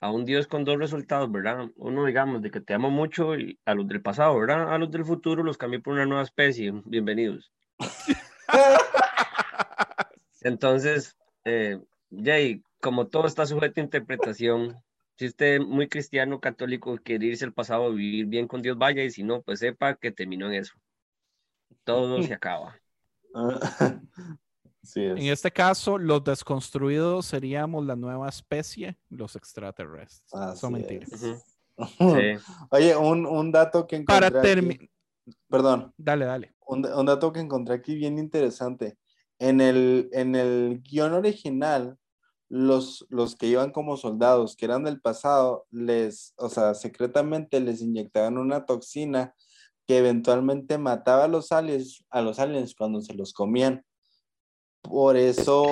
a un Dios con dos resultados, ¿verdad? Uno, digamos, de que te amo mucho y a los del pasado, ¿verdad? A los del futuro los cambié por una nueva especie. Bienvenidos. Entonces, eh, Jay, como todo está sujeto a interpretación, si usted es muy cristiano, católico, quiere irse al pasado a vivir bien con Dios, vaya, y si no, pues sepa que terminó en eso. Todo se acaba. Sí es. En este caso, los desconstruidos seríamos la nueva especie, los extraterrestres. Así Son mentiras. es. Ujú. Sí. Oye, un, un dato que encontré Para aquí- terminar, Perdón, dale, dale. un, un dato que encontré aquí bien interesante. En el, en el guion original, los, los que iban como soldados, que eran del pasado, les, o sea, secretamente les inyectaban una toxina que eventualmente mataba a los aliens, a los aliens cuando se los comían. Por eso,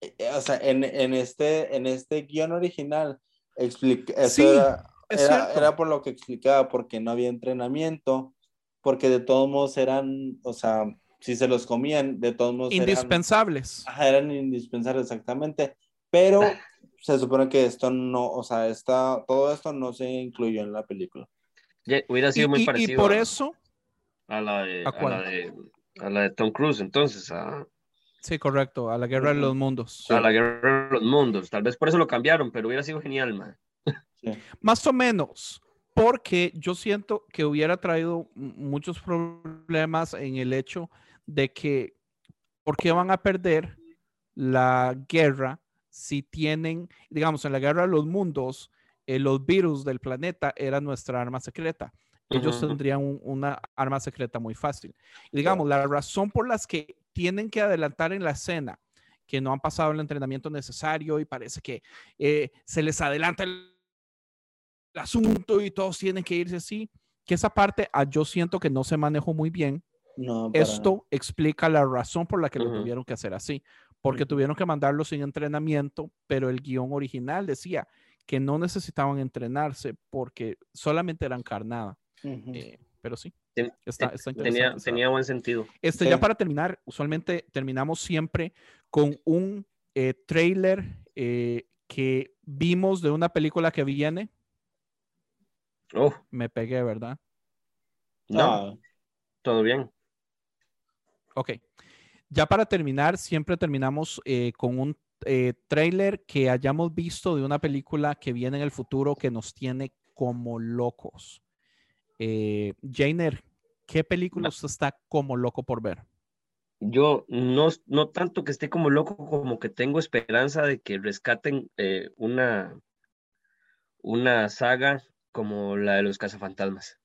eh, o sea, en, en este, en este guion original, explica, eso Sí, era, es era, era por lo que explicaba, porque no había entrenamiento, porque de todos modos eran, o sea, si se los comían, de todos modos eran, Indispensables. ajá, eran indispensables exactamente, pero se supone que esto no, o sea, esta, todo esto no se incluyó en la película. Hubiera Y, sido muy y- y parecido por a, eso, a la de, ¿A la de, a la de Tom Cruise, entonces, a, sí, correcto, a la guerra de los mundos. a la guerra de los mundos. Tal vez por eso lo cambiaron, pero hubiera sido genial, man. Sí. Más o menos, porque yo siento que hubiera traído muchos problemas en el hecho de que, ¿por qué van a perder la guerra si tienen, digamos, en la guerra de los mundos, eh, los virus del planeta eran nuestra arma secreta? Ellos tendrían un- una arma secreta muy fácil. Y digamos, la razón por las que tienen que adelantar en la escena, que no han pasado el entrenamiento necesario y parece que eh, se les adelanta el, el asunto y todos tienen que irse así, que esa parte ah, yo siento que no se manejó muy bien. No, para Esto explica la razón por la que lo tuvieron que hacer así, porque tuvieron que mandarlo sin entrenamiento, pero el guion original decía que no necesitaban entrenarse porque solamente eran carnada. Eh, pero sí, Ten- está, está tenía, tenía buen sentido. Este, Sí. ya para terminar, usualmente terminamos siempre con un eh, trailer eh, que vimos de una película que viene. Oh, Me pegué, ¿verdad? no, Ah, todo bien. Ok. Ya para terminar, siempre terminamos eh, con un eh, trailer que hayamos visto de una película que viene en el futuro que nos tiene como locos. Eh, Jainer, ¿qué película usted está como loco por ver? Yo no, no tanto que esté como loco, como que tengo esperanza de que rescaten eh, una, una saga como la de los cazafantasmas.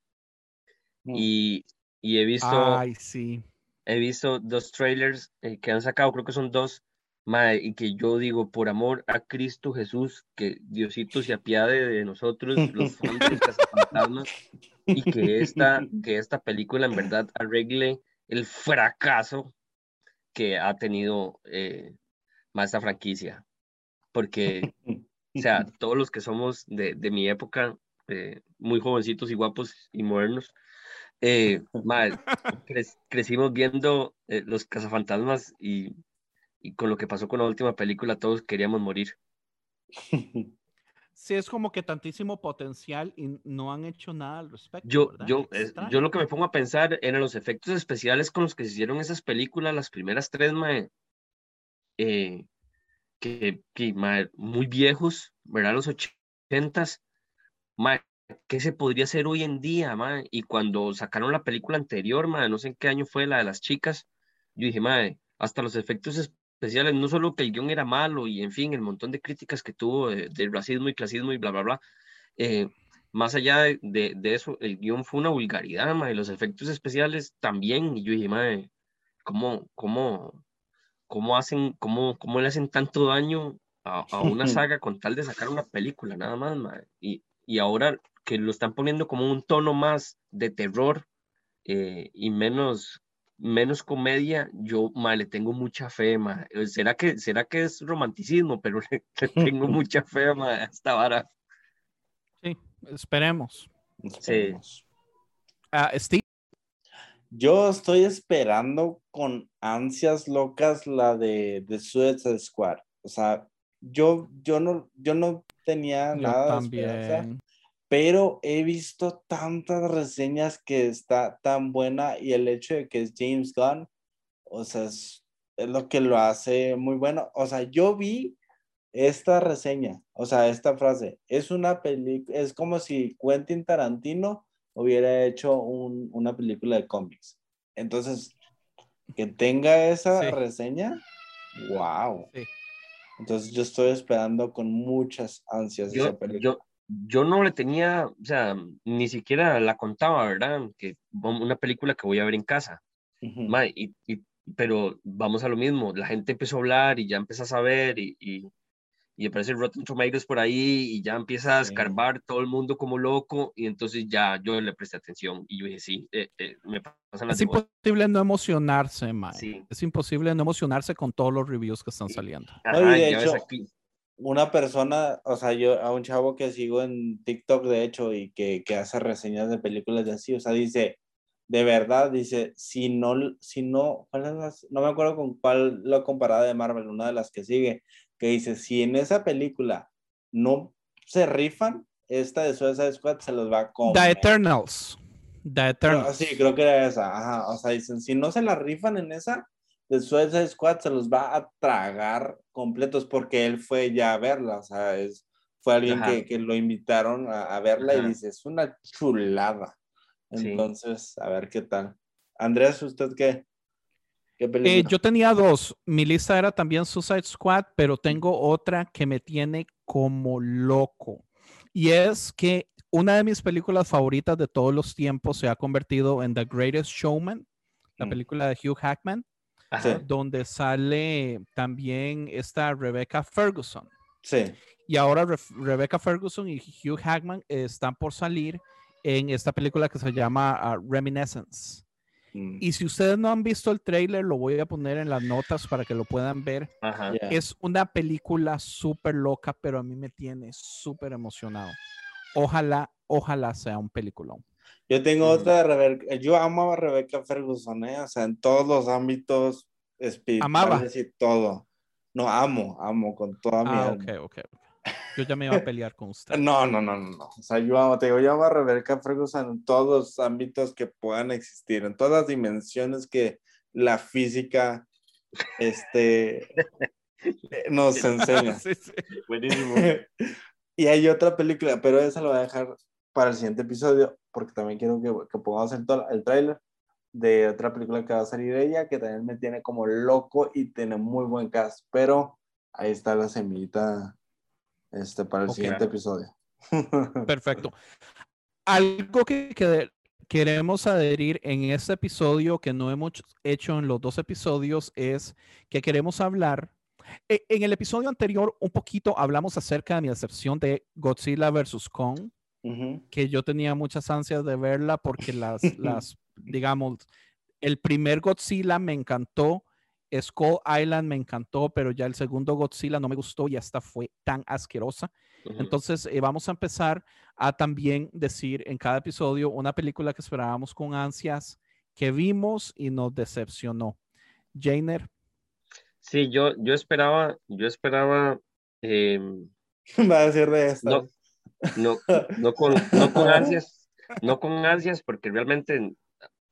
mm. Y, y he visto, Ay, sí. He visto dos trailers eh, que han sacado, creo que son dos, mae, y que yo digo, por amor a Cristo Jesús, que Diosito se apiade de nosotros, los fans de los cazafantasmas, y que esta, que esta película en verdad arregle el fracaso que ha tenido eh, más esta franquicia. Porque, o sea, todos los que somos de, de mi época eh, muy jovencitos y guapos y modernos. Eh, cre- crecimos viendo eh, los cazafantasmas y, y con lo que pasó con la última película todos queríamos morir. Sí, es como que tantísimo potencial y no han hecho nada al respecto. Yo, ¿verdad? yo, eh, yo lo que me pongo a pensar eran los efectos especiales con los que se hicieron esas películas, las primeras tres, mae, eh, que, que mae, muy viejos, ¿verdad? Los ochentas, mae, ¿qué se podría hacer hoy en día, mae? Y cuando sacaron la película anterior, mae, no sé en qué año fue, la de las chicas, yo dije, mae, hasta los efectos especiales, no solo que el guion era malo y en fin, el montón de críticas que tuvo de, de racismo y clasismo y bla, bla, bla, eh, más allá de, de, de eso, el guion fue una vulgaridad, mae, los efectos especiales también, y yo dije, mae, ¿cómo, cómo, cómo hacen, cómo, cómo le hacen tanto daño a, a una saga con tal de sacar una película, nada más, mae? Y, y ahora que lo están poniendo como un tono más de terror eh, y menos, menos comedia, yo, mae, le tengo mucha fe, mae. ¿Será que, será que es romanticismo? Pero le, le tengo mucha fe, mae, a esta vara. Sí, esperemos. Esperemos. Ah, Steve, Yo estoy esperando con ansias locas la de, de Suicide Squad. O sea, yo, yo, no, yo no tenía yo nada de esperanza, también. Pero he visto tantas reseñas que está tan buena y el hecho de que es James Gunn, o sea, es, es lo que lo hace muy bueno. O sea, yo vi esta reseña, o sea, esta frase, es una película, es como si Quentin Tarantino hubiera hecho un- una película de cómics. Entonces, que tenga esa Sí. reseña, wow. Sí. Entonces, yo estoy esperando con muchas ansias esa película. yo, yo no le tenía, o sea, ni siquiera la contaba, ¿verdad? Que una película que voy a ver en casa. Mae, y, y- pero vamos a lo mismo, la gente empezó a hablar y ya empieza a saber y, y, y aparece Rotten Tomatoes por ahí y ya empieza a Sí. escarbar todo el mundo como loco y entonces ya yo le presté atención y yo dije, sí, eh, eh, me pasan las Es de vos". imposible no emocionarse, Mae. Sí. Es imposible no emocionarse con todos los reviews que están saliendo. No, Ajá, de ya ves hecho, aquí. Una persona, o sea, yo a un chavo que sigo en TikTok, de hecho, y que, que hace reseñas de películas de así, o sea, dice, de verdad, dice, si no, si no, ¿cuál es la- no me acuerdo con cuál lo comparaba de Marvel, una de las que sigue, que dice, si en esa película no se rifan, esta de Suicide Squad se los va a comer. The Eternals. The Eternals. sí, creo que era esa, ajá, o sea, dicen, si no se la rifan en esa, de Suicide Squad se los va a tragar completos porque él fue ya a verla, o sea, es, fue alguien que, que lo invitaron a, a verla y dice, es una chulada. Sí. Entonces, a ver qué tal. Andrés, ¿usted qué? ¿Qué Eh, película? yo tenía dos. Mi lista era también Suicide Squad, pero tengo otra que me tiene como loco. Y es que una de mis películas favoritas de todos los tiempos se ha convertido en The Greatest Showman, la Mm. película de Hugh Hackman, Ajá. Donde sale también esta Rebecca Ferguson. Sí, Y ahora Re- Rebecca Ferguson y Hugh Hackman están por salir en esta película que se llama ah, Reminiscence. mm, Y si ustedes no han visto el tráiler, lo voy a poner en las notas para que lo puedan ver. Ajá. Es una película súper loca, pero a mí me tiene súper emocionado. Ojalá, ojalá sea un peliculón. Yo tengo Ujú. otra de Rebeca, yo amo a Rebeca Ferguson, ¿eh? o sea, en todos los ámbitos espirituales y todo. No, amo, amo con toda mi Ah, alma. ok, ok. ok. Yo ya me iba a pelear con usted. No, no, no, no, no. O sea, yo amo, te digo, yo amo a Rebeca Ferguson en todos los ámbitos que puedan existir, en todas las dimensiones que la física este, eh, nos enseña. Sí, sí. Buenísimo. y hay otra película, pero esa lo voy a dejar para el siguiente episodio, porque también quiero que, que pongamos el, el tráiler de otra película que va a salir ella, que también me tiene como loco y tiene muy buen cast, pero ahí está la semillita este, para el Ok. siguiente episodio. Perfecto. Algo que, que queremos adherir en este episodio que no hemos hecho en los dos episodios es que queremos hablar. e- En el episodio anterior, un poquito hablamos acerca de mi decepción de Godzilla versus Kong, Que yo tenía muchas ansias de verla porque las, las digamos, el primer Godzilla me encantó Skull Island me encantó, pero ya el segundo Godzilla no me gustó y esta fue tan asquerosa. Entonces, eh, vamos a empezar a también decir en cada episodio una película que esperábamos con ansias, que vimos y nos decepcionó. Jainer. Sí, yo, yo esperaba, yo esperaba. Em, Va a decir de esto. No, no, con, no con ansias, no con ansias, porque realmente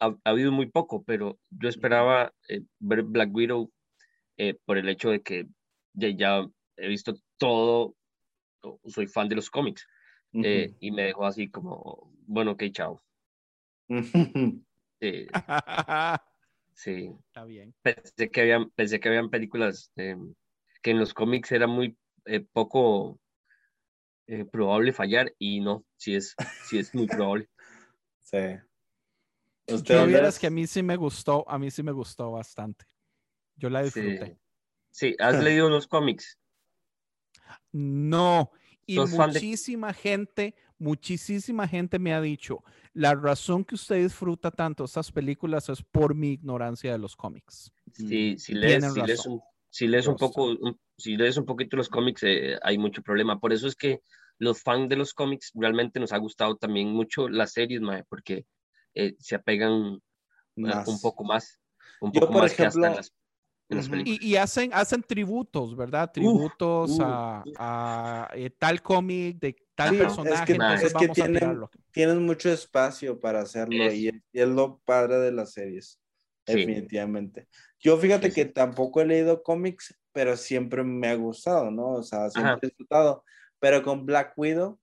ha, habido muy poco, pero yo esperaba eh, ver Black Widow eh, por el hecho de que ya, ya, he visto todo, soy fan de los cómics, eh, y me dejó así como, bueno, ok, chao. sí. Está bien. Pensé que habían, pensé que habían películas que en los cómics era muy poco probable fallar, y no, sí es, sí es muy probable. Sí. Yo vieras que a mí sí me gustó, a mí sí me gustó bastante. Yo la disfruté. Sí, ¿has leído los cómics? No, y muchísima gente, muchísima gente me ha dicho, la razón que usted disfruta tanto estas películas es por mi ignorancia de los cómics. Sí, si lees, si lees, un, si lees un, poco, si lees un poquito los cómics, eh, hay mucho problema. Por eso es que los fans de los cómics realmente nos ha gustado también mucho las series, mae, porque eh, se apegan eh, un poco más, un poco más que hasta las, Y, hacen, hacen tributos, ¿verdad? Tributos a, eh, tal cómic de tal personaje. Es que, tienen, mucho espacio para hacerlo y, es lo padre de las series, definitivamente. Yo fíjate que tampoco he leído cómics, pero siempre me ha gustado, ¿no? O sea, siempre he disfrutado. Pero con Black Widow,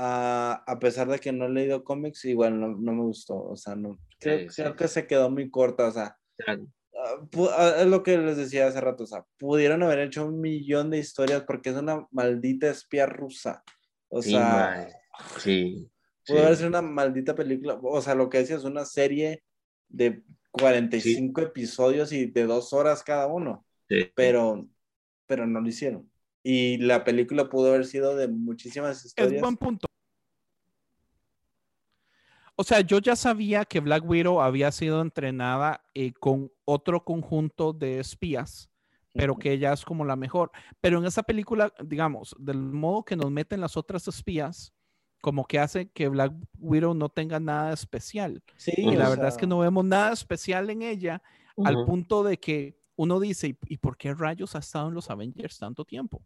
a pesar de que no he leído cómics, igual no, no me gustó, o sea, no, creo, que se quedó muy corta, o sea, ah, es lo que les decía hace rato, o sea, pudieron haber hecho un millón de historias porque es una maldita espía rusa, o sea, sí, pudo haber sido una maldita película, o sea, lo que decía es una serie de 45 episodios y de dos horas cada uno, pero, pero no lo hicieron. Y la película pudo haber sido de muchísimas historias. Es buen punto. O sea, yo ya sabía que Black Widow había sido entrenada eh, con otro conjunto de espías, pero que ella es como la mejor. Pero en esa película, digamos, del modo que nos meten las otras espías, como que hace que Black Widow no tenga nada especial. Sí, y la verdad es que no vemos nada especial en ella, al punto de que uno dice, ¿y por qué rayos ha estado en los Avengers tanto tiempo?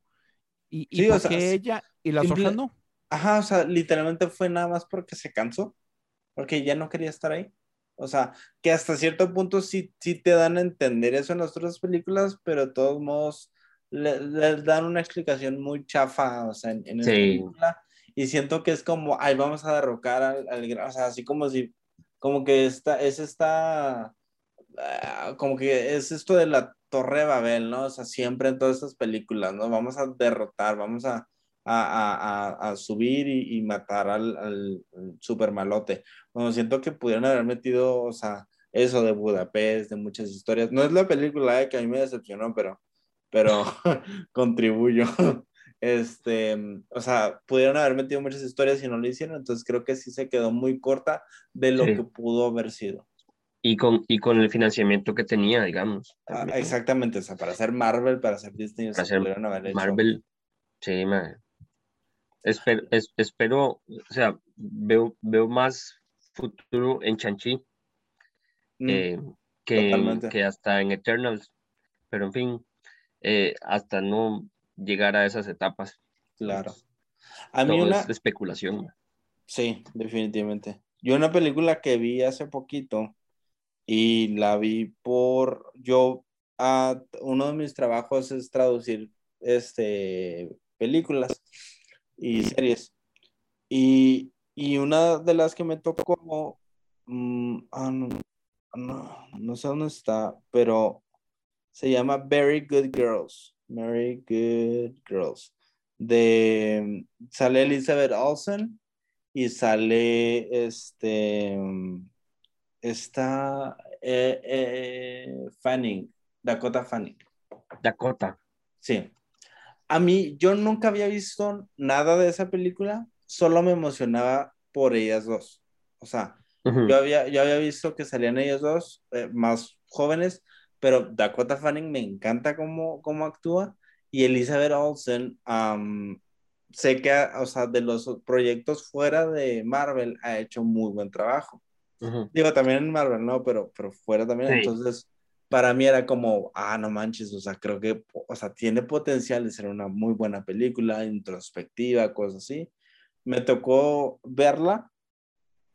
¿Y, y por qué ella y las otras no? Ajá, o sea, literalmente fue nada más porque se cansó porque ya no quería estar ahí. O sea, que hasta cierto punto sí, sí te dan a entender eso en las otras películas, pero de todos modos les dan una explicación muy chafa, o sea, en, en película. Y siento que es como, ay, vamos a derrocar al, al, o sea, así como si, como que esta, es esta, ah, como que es esto de la Torre de Babel, ¿no? O sea, siempre en todas estas películas, ¿no? Vamos a derrotar, vamos a, a, a, subir y, matar al, al, super malote. Bueno, siento que pudieron haber metido, o sea, eso de Budapest, de muchas historias. No es la película eh, que a mí me decepcionó, pero, pero contribuyo. Este, o sea, pudieron haber metido muchas historias y no lo hicieron, entonces creo que sí se quedó muy corta de lo que pudo haber sido. Y con, y con el financiamiento que tenía, digamos. Ah, exactamente, o sea, para hacer Marvel, para hacer Disney, para hacer Marvel, sí, man. Espero, espero, o sea, veo, veo más futuro en Chanchi mm, eh, que, que, hasta en Eternals. Pero en fin, eh, hasta no llegar a esas etapas. Claro. A mí una especulación. Sí, definitivamente. Yo una película que vi hace poquito y la vi por yo a uno de mis trabajos es traducir este películas y series. Y, y una de las que me tocó, mm, ah, no, no, no, sé dónde está, pero se llama Very Good Girls. Very Good Girls. De, sale Elizabeth Olsen y sale este, está eh, eh, Fanning, Dakota Fanning. Dakota. Sí a mí, yo nunca había visto nada de esa película, solo me emocionaba por ellas dos. O sea, yo, había, yo había visto que salían ellas dos, eh, más jóvenes, pero Dakota Fanning me encanta cómo, cómo actúa y Elizabeth Olsen, sé que, o sea, de los proyectos fuera de Marvel ha hecho muy buen trabajo. Digo, también en Marvel, ¿no? Pero, pero fuera también, entonces para mí era como, ah, no manches, o sea, creo que, o sea, tiene potencial de ser una muy buena película, introspectiva, cosas así. Me tocó verla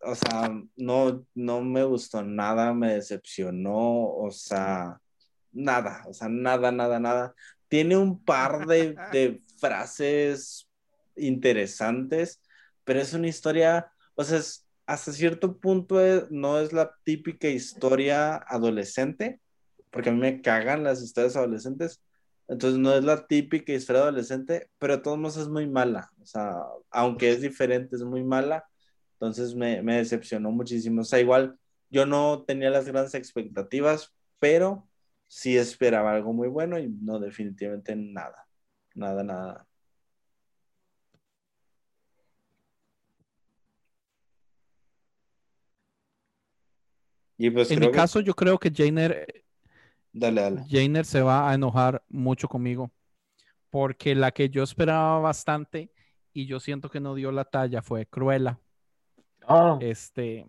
o sea, no, no me gustó nada, me decepcionó, o sea, nada, o sea, nada, nada, nada. Tiene un par de, de frases interesantes, pero es una historia, o sea, hasta cierto punto no es la típica historia adolescente, porque a mí me cagan las historias adolescentes, entonces no es la típica historia adolescente, pero de todos modos es muy mala, o sea, aunque es diferente, es muy mala entonces me, me decepcionó muchísimo. O sea, igual yo no tenía las grandes expectativas, pero sí esperaba algo muy bueno y no definitivamente nada. Nada, nada. Y pues en mi caso, yo creo que Jainer, dale, dale. Jainer se va a enojar mucho conmigo, porque la que yo esperaba bastante y yo siento que no dio la talla fue Cruella. Ah. Este,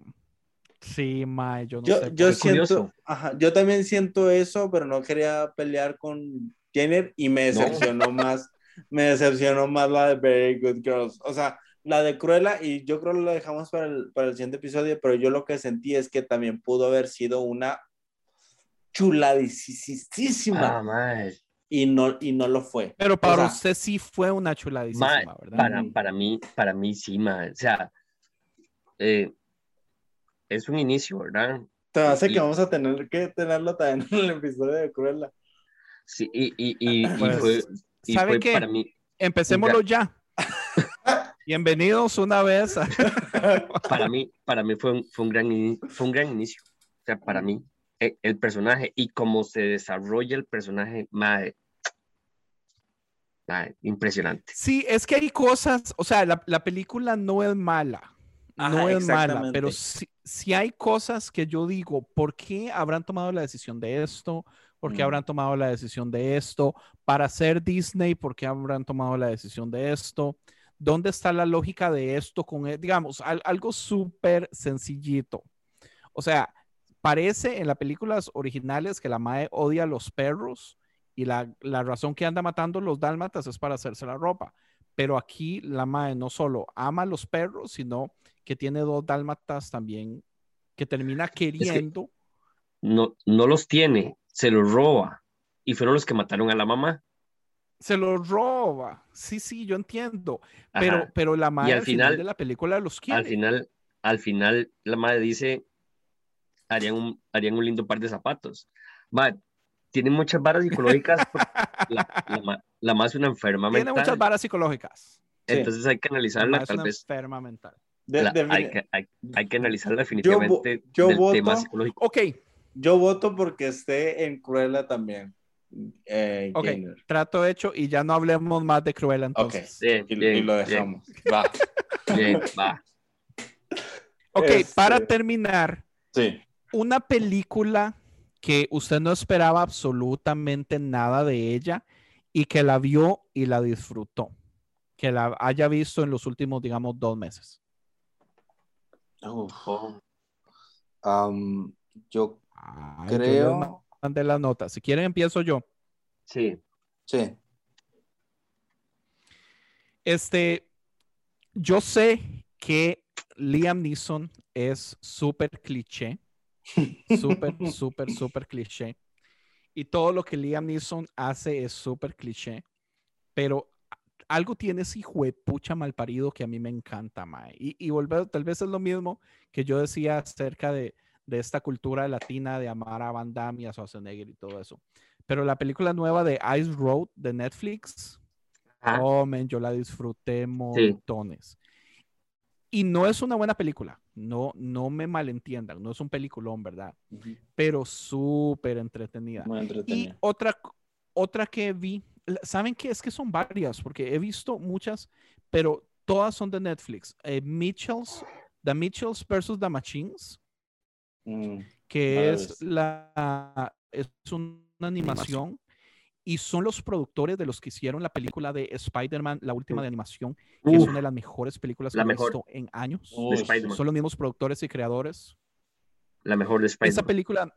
sí, Mae, yo no yo, sé. Yo, siento, ajá, yo también siento eso, pero no quería pelear con Jenner y me decepcionó más, me decepcionó más la de Very Good Girls. O sea, la de Cruella, y yo creo que lo dejamos para el, para el siguiente episodio, pero yo lo que sentí es que también pudo haber sido una chuladísima. Ah, y no, y no lo fue. Pero para usted sí fue una chuladísima, ¿verdad? Para, para, mí, para mí sí, ma. O sea, eh, es un inicio, ¿verdad? Te hace que vamos a tener que tenerlo también en el episodio de Cruella. Sí, y, y, y, pues, fue, ¿sabe qué? para mí. Empecémoslo ya. Bienvenidos una vez. para mí, para mí fue un, fue un, gran, fue un gran inicio. O sea, para mí, el, el personaje y cómo se desarrolla el personaje, madre, madre, impresionante. Sí, es que hay cosas, o sea, la, la película no es mala no es mala, pero si, hay cosas que yo digo, ¿por qué habrán tomado la decisión de esto? ¿Por qué mm. habrán tomado la decisión de esto? Para ser Disney, ¿por qué habrán tomado la decisión de esto? ¿Dónde está la lógica de esto con, e-? digamos, algo súper sencillito? O sea, parece en las películas originales que la Mae odia a los perros y la, la razón que anda matando los dálmatas es para hacerse la ropa. Pero aquí la Mae no solo ama a los perros, sino que tiene dos dálmatas también, que termina queriendo. no, no los tiene, se los roba. Y fueron los que mataron a la mamá. Se los roba. Sí, sí, yo entiendo. Pero, pero la madre al final, de la película los quiere. Al final, al final la madre dice, harían un, harían un lindo par de zapatos. Madre, tiene muchas varas psicológicas. la, la, la, madre es una enferma mental. Tiene muchas varas psicológicas. Entonces hay que analizarla tal vez. enferma mental hay, que, hay, hay, que analizarla definitivamente yo, yo tema psicológico. Ok. Yo voto porque esté en Cruella también. Eh, ok, trato hecho y ya no hablemos más de Cruella entonces. Okay. y, lo dejamos. Va. Bien, va. Ok, este, para terminar, sí. una película que usted no esperaba absolutamente nada de ella y que la vio y la disfrutó, que la haya visto en los últimos, digamos, dos meses yo creo. Ante la nota. Si quieren, empiezo yo. Sí. Sí. Este, yo sé que Liam Neeson es súper cliché. Súper, súper, súper cliché. Y todo lo que Liam Neeson hace es súper cliché. Pero algo tiene ese hijo de pucha malparido que a mí me encanta, mae. Y, y volver, tal vez es lo mismo que yo decía acerca de, de esta cultura latina de amar a Van Damme y a Schwarzenegger y todo eso. Pero la película nueva de Ice Road de Netflix, oh, man, yo la disfruté montones. Y no es una buena película, no, no me malentiendan, no es un peliculón, ¿verdad? Pero súper entretenida. entretenida. Y otra, otra que vi ¿Saben qué? Es que son varias, porque he visto muchas, pero todas son de Netflix. Eh, Mitchells, The Mitchells versus The Machines, mm, que es la, es una animación y son los productores de los que hicieron la película de Spider-Man, la última de animación, que es Uf, una de las mejores películas que he mejor. visto en años. Spider-Man. Son los mismos productores y creadores. La mejor de Esa Spider-Man. película,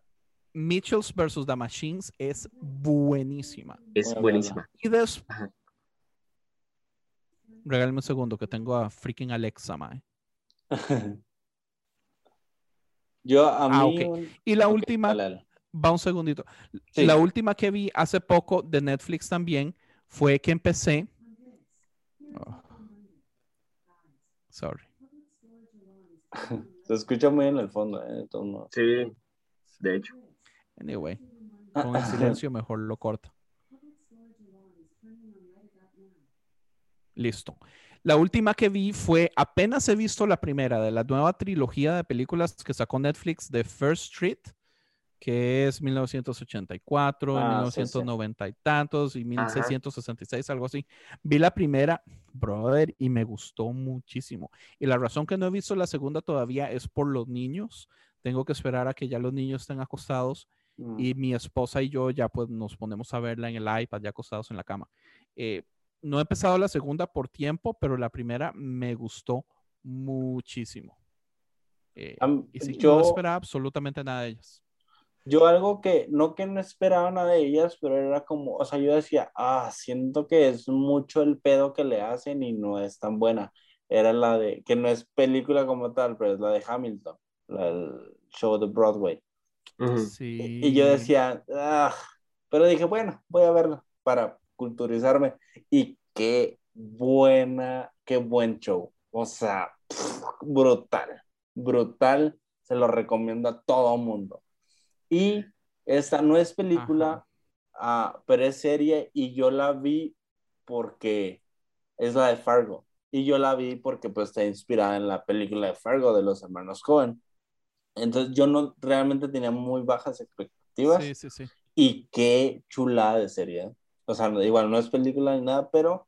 Mitchells vs. The Machines, es buenísima. Es buenísima. Y después, regálame un segundo que tengo a freaking Alexa, mae. Yo a mí. Ah, ok. un- Y la última, dale, dale. va un segundito. Sí. La última que vi hace poco de Netflix también fue que empecé. Oh. Sorry. Se escucha muy en el fondo, eh. Sí, de hecho. Anyway, con el silencio mejor lo corta. Listo. La última que vi fue, apenas he visto la primera de la nueva trilogía de películas que sacó Netflix de First Street, que es 1984, Ah, sí, sí. 1990 y tantos, y 1666, algo así. Vi la primera, brother, y me gustó muchísimo. Y la razón que no he visto la segunda todavía es por los niños. Tengo que esperar a que ya los niños estén acostados Mm. y mi esposa y yo ya pues nos ponemos a verla en el iPad, ya acostados en la cama. Eh, no he empezado la segunda por tiempo, pero la primera me gustó muchísimo. Eh, Am- y sí, no yo- esperaba absolutamente nada de ellas. Yo algo que, no que no esperaba nada de ellas, pero era como, o sea, yo decía, ah, siento que es mucho el pedo que le hacen y no es tan buena. Era la de, que no es película como tal, pero es la de Hamilton, la del show de Broadway. Sí. Y yo decía, ah, pero dije, bueno, voy a verla para culturizarme. Y qué buena, qué buen show. O sea, pff, brutal, brutal. Se lo recomiendo a todo mundo. Y esta no es película, ah, pero es serie y yo la vi porque es la de Fargo. Y yo la vi porque pues está inspirada en la película de Fargo de los hermanos Cohen. Entonces yo no realmente tenía muy bajas expectativas Sí, sí, sí. y qué chulada de serie. ¿eh? O sea, no- igual no es película ni nada, pero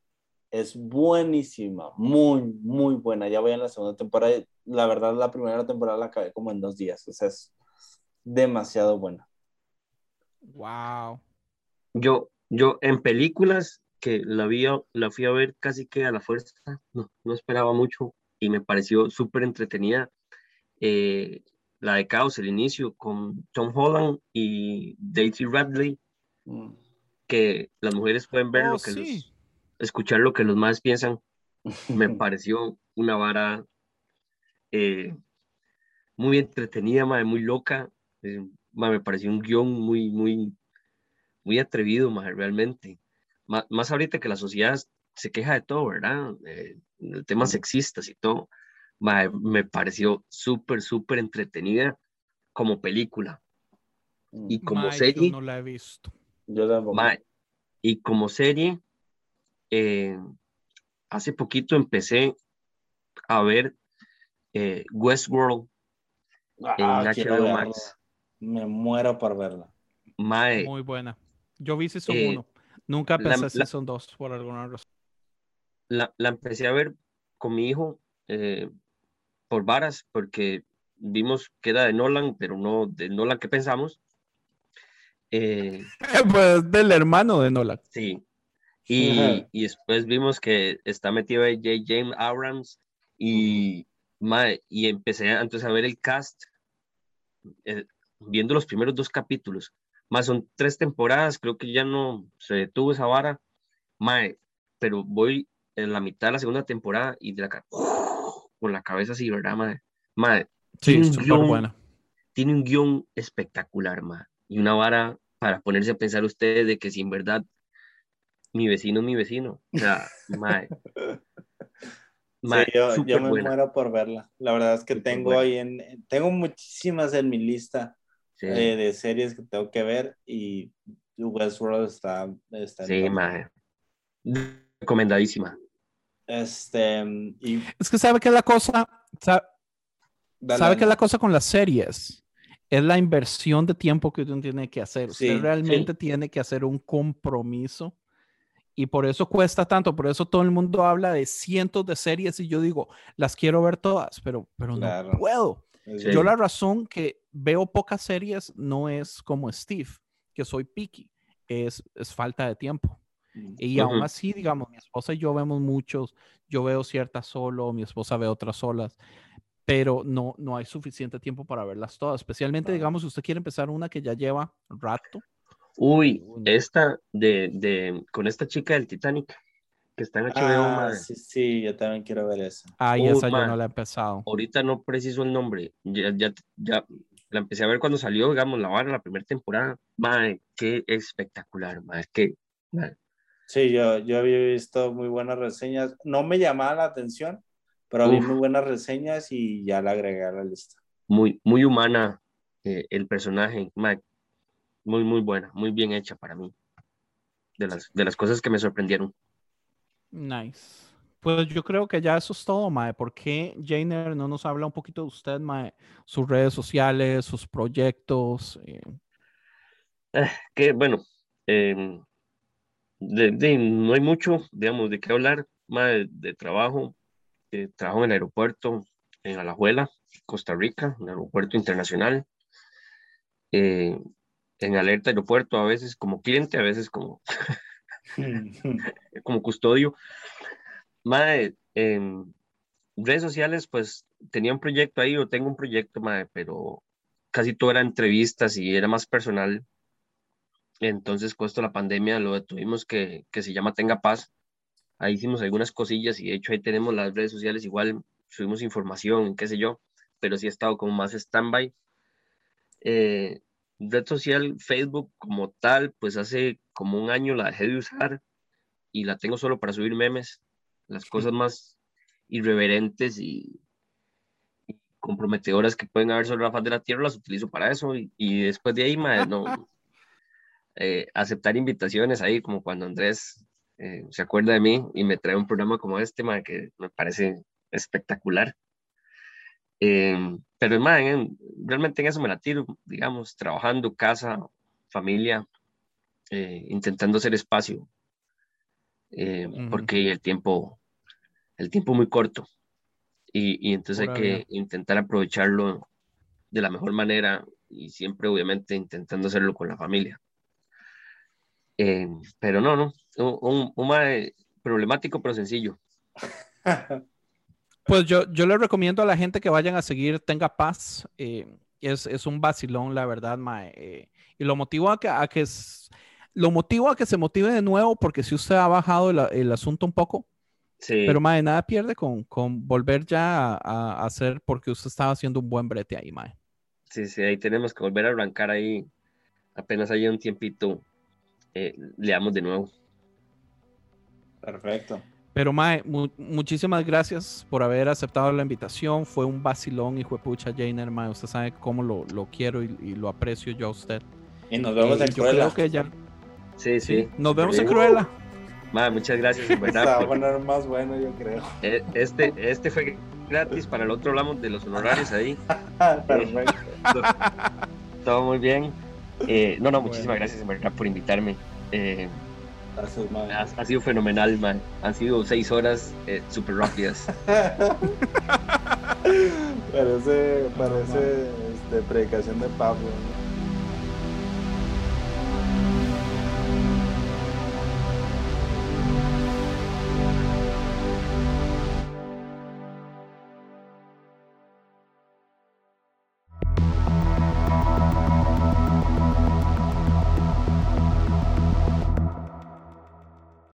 es buenísima, muy, muy buena. Ya voy en la segunda temporada. y La verdad, la primera temporada la acabé como en dos días. O sea, es demasiado buena. Wow. Yo, yo en películas que la vi, la fui a ver casi que a la fuerza, no, no esperaba mucho y me pareció súper entretenida. eh, la de Caos, el inicio, con Tom Holland y Daisy Radley, Mm. que las mujeres pueden ver Oh, lo que sí. los, escuchar lo que los más piensan. Me pareció una vara eh, muy entretenida, mae, muy loca. eh, mae, me pareció un guion muy, muy, muy atrevido, mae, realmente. Más ahorita que la sociedad se queja de todo, ¿verdad? Eh, el tema sexistas y todo. Mae, me pareció súper, súper entretenida como película. Y como Mae, serie, Yo no la he visto. Yo tampoco. Y como serie, eh, hace poquito empecé a ver eh, Westworld Ah, HBO verla. Max. Me muero por verla. Mae, Muy buena. Yo vi Season eh, 1. Nunca la- pensé la- Season 2 por alguna razón. la, la empecé a ver con mi hijo eh, por varas, porque vimos que era de Nolan, pero no de Nolan que pensamos. Eh, pues del hermano de Nolan. sí. Y, Ajá. y después vimos que está metido ahí J. James Abrams y, mae, y empecé entonces a ver el cast, eh, viendo los primeros dos capítulos. Más son tres temporadas, creo que ya no se detuvo esa vara. Mae, pero voy en la mitad de la segunda temporada y de la, ca- con la cabeza así, ¿verdad, mae? Mae, Sí, Tiene un súper guion buena. tiene un guion espectacular, mae. Y una vara para ponerse a pensar ustedes de que si en verdad mi vecino es mi vecino. O sea. Mae, Sí, yo, yo me buena. muero por verla. La verdad es que tengo buena. ahí en, tengo muchísimas en mi lista Sí, eh, de series que tengo que ver y Westworld está, está sí, mae. Recomendadísima. Este, y Es que sabe que la cosa, sabe que la cosa con las series es la inversión de tiempo que uno tiene que hacer. Usted Sí, realmente tiene que hacer un compromiso y por eso cuesta tanto. Por eso todo el mundo habla de cientos de series y yo digo, las quiero ver todas, pero, pero Claro. no puedo. Sí. Yo la razón que veo pocas series no es como Steve. que soy picky, es, es falta de tiempo. Y aún así, digamos, mi esposa y yo vemos muchos, yo veo ciertas solo, mi esposa ve otras solas, pero no, no hay suficiente tiempo para verlas todas, especialmente, digamos, si usted quiere empezar una que ya lleva rato. Uy, esta de, de, con esta chica del Titanic, que está en HBO. Ah, sí, sí, yo también quiero ver esa. Ah, y esa yo no la he empezado. Ahorita no preciso el nombre, ya, ya, ya la empecé a ver cuando salió, digamos, la vara, la primera temporada. Madre, qué espectacular, madre, qué, Sí, yo, yo había visto muy buenas reseñas. No me llamaba la atención, pero vi muy buenas reseñas y ya la agregué a la lista. Muy, muy humana eh, el personaje, Mike. Muy, muy buena, muy bien hecha para mí. De las, de las cosas que me sorprendieron. Nice. Pues yo creo que ya eso es todo, Mae. ¿Por qué Jainer no nos habla un poquito de usted, Mae? Sus redes sociales, sus proyectos. Eh. Eh, que bueno, eh, de, no hay mucho, digamos, de qué hablar, más de, trabajo. Eh, trabajo en el aeropuerto en Alajuela, Costa Rica, en el aeropuerto internacional. Eh, en alerta aeropuerto, a veces como cliente, a veces como, como custodio. Madre, en redes sociales, pues tenía un proyecto ahí, o tengo un proyecto, madre, pero casi todo era entrevistas y era más personal. Entonces, puesto la pandemia, lo tuvimos que, que se llama Tenga Paz. Ahí hicimos algunas cosillas y de hecho ahí tenemos las redes sociales, igual subimos información, qué sé yo, pero sí ha estado como más stand-by. Eh, red social Facebook como tal, pues hace como un año la dejé de usar y la tengo solo para subir memes, las cosas más irreverentes y, comprometedoras que pueden haber sobre la faz de la tierra, las utilizo para eso y, y después de ahí, no, eh, aceptar invitaciones ahí, como cuando Andrés eh, se acuerda de mí y me trae un programa como este, que me parece espectacular. Em, pero realmente en eso me la tiro, digamos, trabajando, casa, familia, eh, intentando hacer espacio, porque el tiempo, el tiempo muy corto. Y, y entonces hay que intentar aprovecharlo de la mejor manera y siempre obviamente intentando hacerlo con la familia. Eh, pero no, no, un, un, problemático pero sencillo. Pues yo, yo le recomiendo a la gente que vayan a seguir Tenga Paz. Eh, es, es, un vacilón, la verdad, mae. Eh, y lo motivo a que, a que lo motivo a que se motive de nuevo, porque si usted ha bajado el, el asunto un poco, sí. pero mae, nada pierde con, con volver ya a, hacer, porque usted estaba haciendo un buen brete ahí, mae. Sí, sí, ahí tenemos que volver a arrancar ahí, apenas haya un tiempito eh, leamos de nuevo. Perfecto. Pero Mae, muchísimas gracias por haber aceptado la invitación. Fue un vacilón, hijo de pucha, Jainer, Mae. Usted sabe cómo lo, lo quiero y, lo aprecio yo a usted. Y nos vemos en Cruella. que ya... Sí, sí. Nos vemos en Cruella. Mae, muchas gracias, en verdad. a poner más bueno, yo creo. Eh, este, este fue gratis, para el otro hablamos de los honorarios ahí. Perfecto. todo muy bien. Eh, no, no, muchísimas gracias en verdad por invitarme. Eh, gracias, ha, sido fenomenal, man. Han sido seis horas eh, súper rápidas. parece parece este, predicación de Pablo.